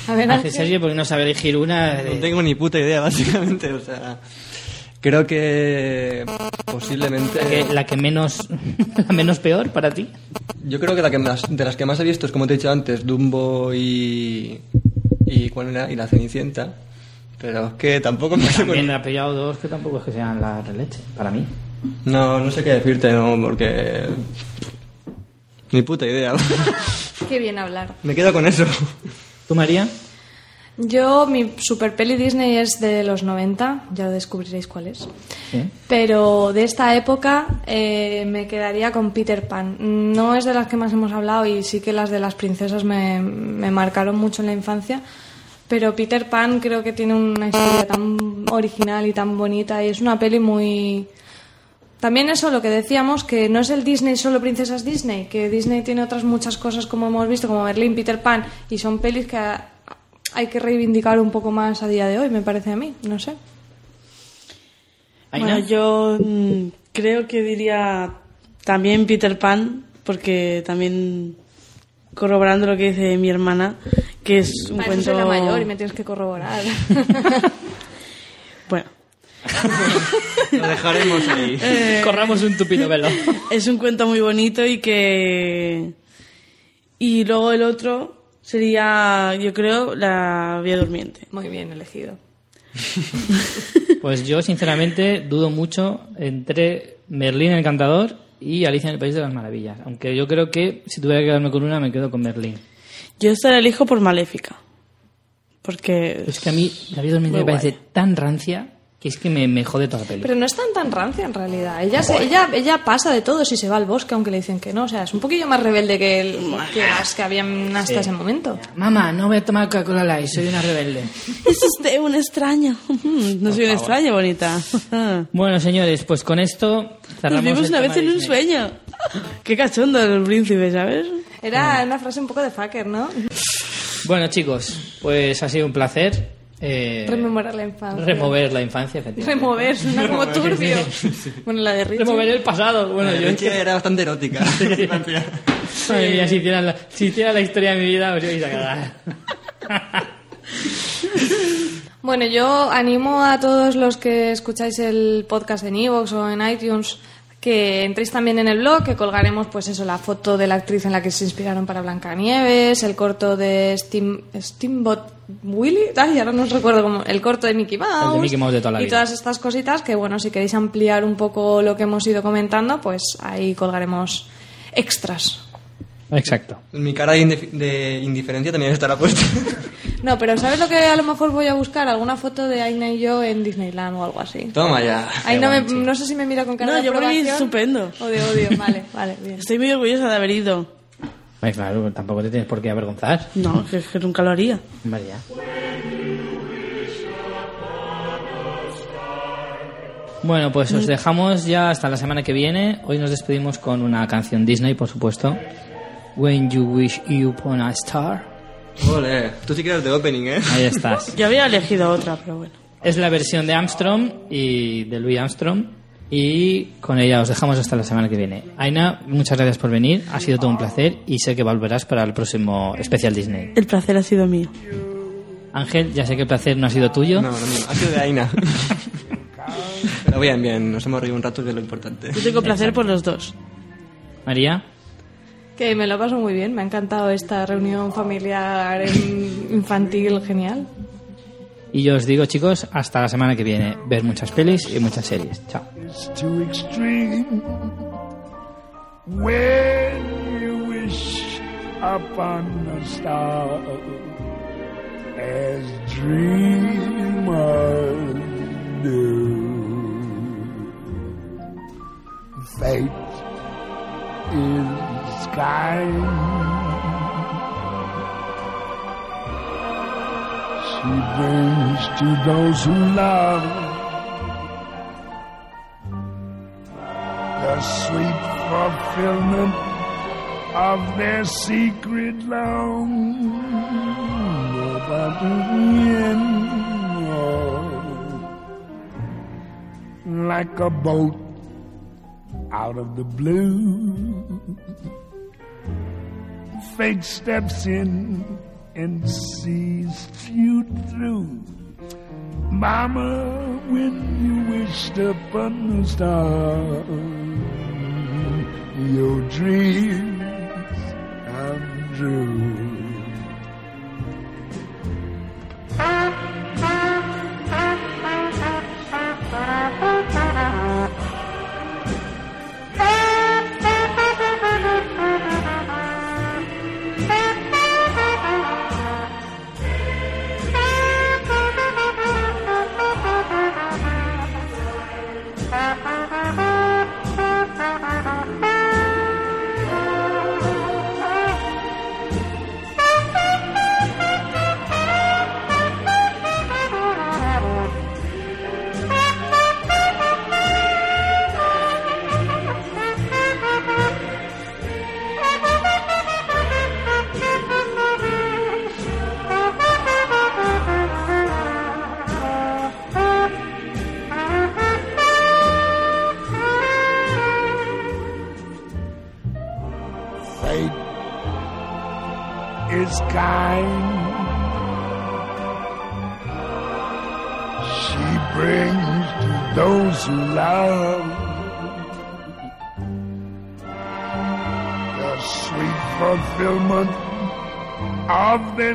A ver, Ángel. serio porque no sabe elegir una. No eh, tengo ni puta idea, básicamente. O sea, creo que posiblemente. la, que, la que menos la menos peor para ti. Yo creo que la que más, de las que más he visto es, como te he dicho antes, Dumbo y. y, ¿cuál era? y la Cenicienta. Pero es que tampoco me sé También ha pillado dos que tampoco es que sean la releche, para mí. No, no sé qué decirte, no, porque. Ni puta idea. Qué bien hablar. me quedo con eso. ¿Tú, María? Yo, mi super peli Disney es de los 90, ya descubriréis cuál es. Sí. Pero de esta época eh, me quedaría con Peter Pan. No es de las que más hemos hablado y sí que las de las princesas me, me marcaron mucho en la infancia. Pero Peter Pan creo que tiene una historia tan original y tan bonita y es una peli muy... También eso, lo que decíamos, que no es el Disney solo princesas Disney, que Disney tiene otras muchas cosas como hemos visto, como Berlín, Peter Pan, y son pelis que a, hay que reivindicar un poco más a día de hoy, me parece a mí, no sé. Aina. Bueno, yo mm, creo que diría también Peter Pan, porque también corroborando lo que dice mi hermana, que es un Para eso cuento soy la mayor y me tienes que corroborar. Bueno, Lo dejaremos ahí. Corramos un tupido velo. es un cuento muy bonito y que y luego el otro sería, yo creo, la Vía Durmiente. Muy bien elegido. Pues yo, sinceramente, dudo mucho entre Merlín el Encantador y Alicia en el País de las Maravillas. Aunque yo creo que si tuviera que quedarme con una, me quedo con Merlín. Yo esta la elijo por Maléfica. Porque Es que a mí la vida me parece tan rancia que es que me, me jode toda la peli. Pero no es tan tan rancia en realidad. Ella, se- ella, ella pasa de todo si se va al bosque, aunque le dicen que no. O sea, es un poquillo más rebelde que, el, que las que habían hasta ese momento. Mamá, no voy a tomar Coca-Cola Light, soy una rebelde. es usted un extraño. No soy un extraño, bonita. Bueno, señores, pues con esto Nos cerramos vimos el una vez en un sueño. Qué cachondo el príncipe, ¿sabes? Era una frase un poco de fucker, ¿no? Bueno, chicos, pues ha sido un placer. Eh, Rememorar la infancia. remover la infancia, efectivamente. Remover, suena como turbio. Bueno, la de Richie. Remover el pasado. Bueno, yo Richie que... era bastante erótica. Madre mía, si hiciera la, si hiciera la historia de mi vida, os ibais a cagar. Bueno, yo animo a todos los que escucháis el podcast en iVoox o en iTunes que entréis también en el blog, que colgaremos pues eso, la foto de la actriz en la que se inspiraron para Blancanieves, el corto de Steam, Steamboat Willy, ay, ahora no os recuerdo cómo, el corto de Mickey Mouse, El de Mickey Mouse de toda la y vida. todas estas cositas que bueno, si queréis ampliar un poco lo que hemos ido comentando, pues ahí colgaremos extras. Exacto. Mi cara de, indif- de indiferencia también estará puesta. No, pero ¿sabes lo que a lo mejor voy a buscar? Alguna foto de Aina y yo en Disneyland o algo así. Toma ya. No, me- no sé si me mira con cara No, de yo voy aprobación estupendo. O de odio, vale, vale, bien. Estoy muy orgullosa de haber ido. Ay, claro, tampoco te tienes por qué avergonzar. No, que, que nunca lo haría. Vale, ya. Bueno, pues os dejamos ya hasta la semana que viene. Hoy nos despedimos con una canción Disney, por supuesto. When you wish you upon a star. Ole, tú sí que eres de opening, ¿eh? Ahí estás. Yo había elegido otra, pero bueno. Es la versión de Armstrong y de Louis Armstrong. Y con ella os dejamos hasta la semana que viene. Aina, muchas gracias por venir. Ha sido todo un placer y sé que volverás para el próximo especial Disney. El placer ha sido mío. Ángel, ya sé que el placer no ha sido tuyo. No, no, no, ha sido de Aina. Pero bien, bien, nos hemos reído un rato, que es lo importante. Yo tengo placer por los dos. María. Que me lo paso muy bien, me ha encantado esta reunión familiar infantil genial. Y yo os digo, chicos, hasta la semana que viene. Ver muchas pelis y muchas series. Chao. is in the sky. She brings to those who love the sweet fulfillment of their secret longing. Oh, like a boat out of the blue, fate steps in and sees you through. Mama, when you wished upon a star, your dreams come true.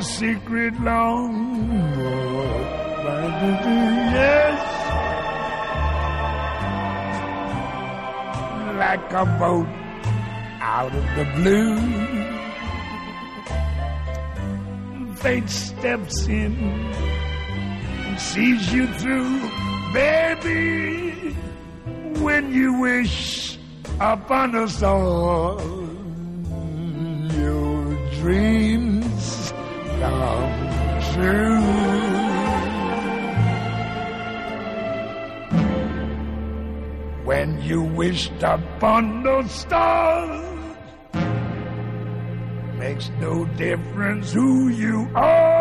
Secret long. Yes, like a boat out of the blue. Fate steps in and sees you through, baby, when you wish upon us all. Wished upon those stars. Makes no difference who you are.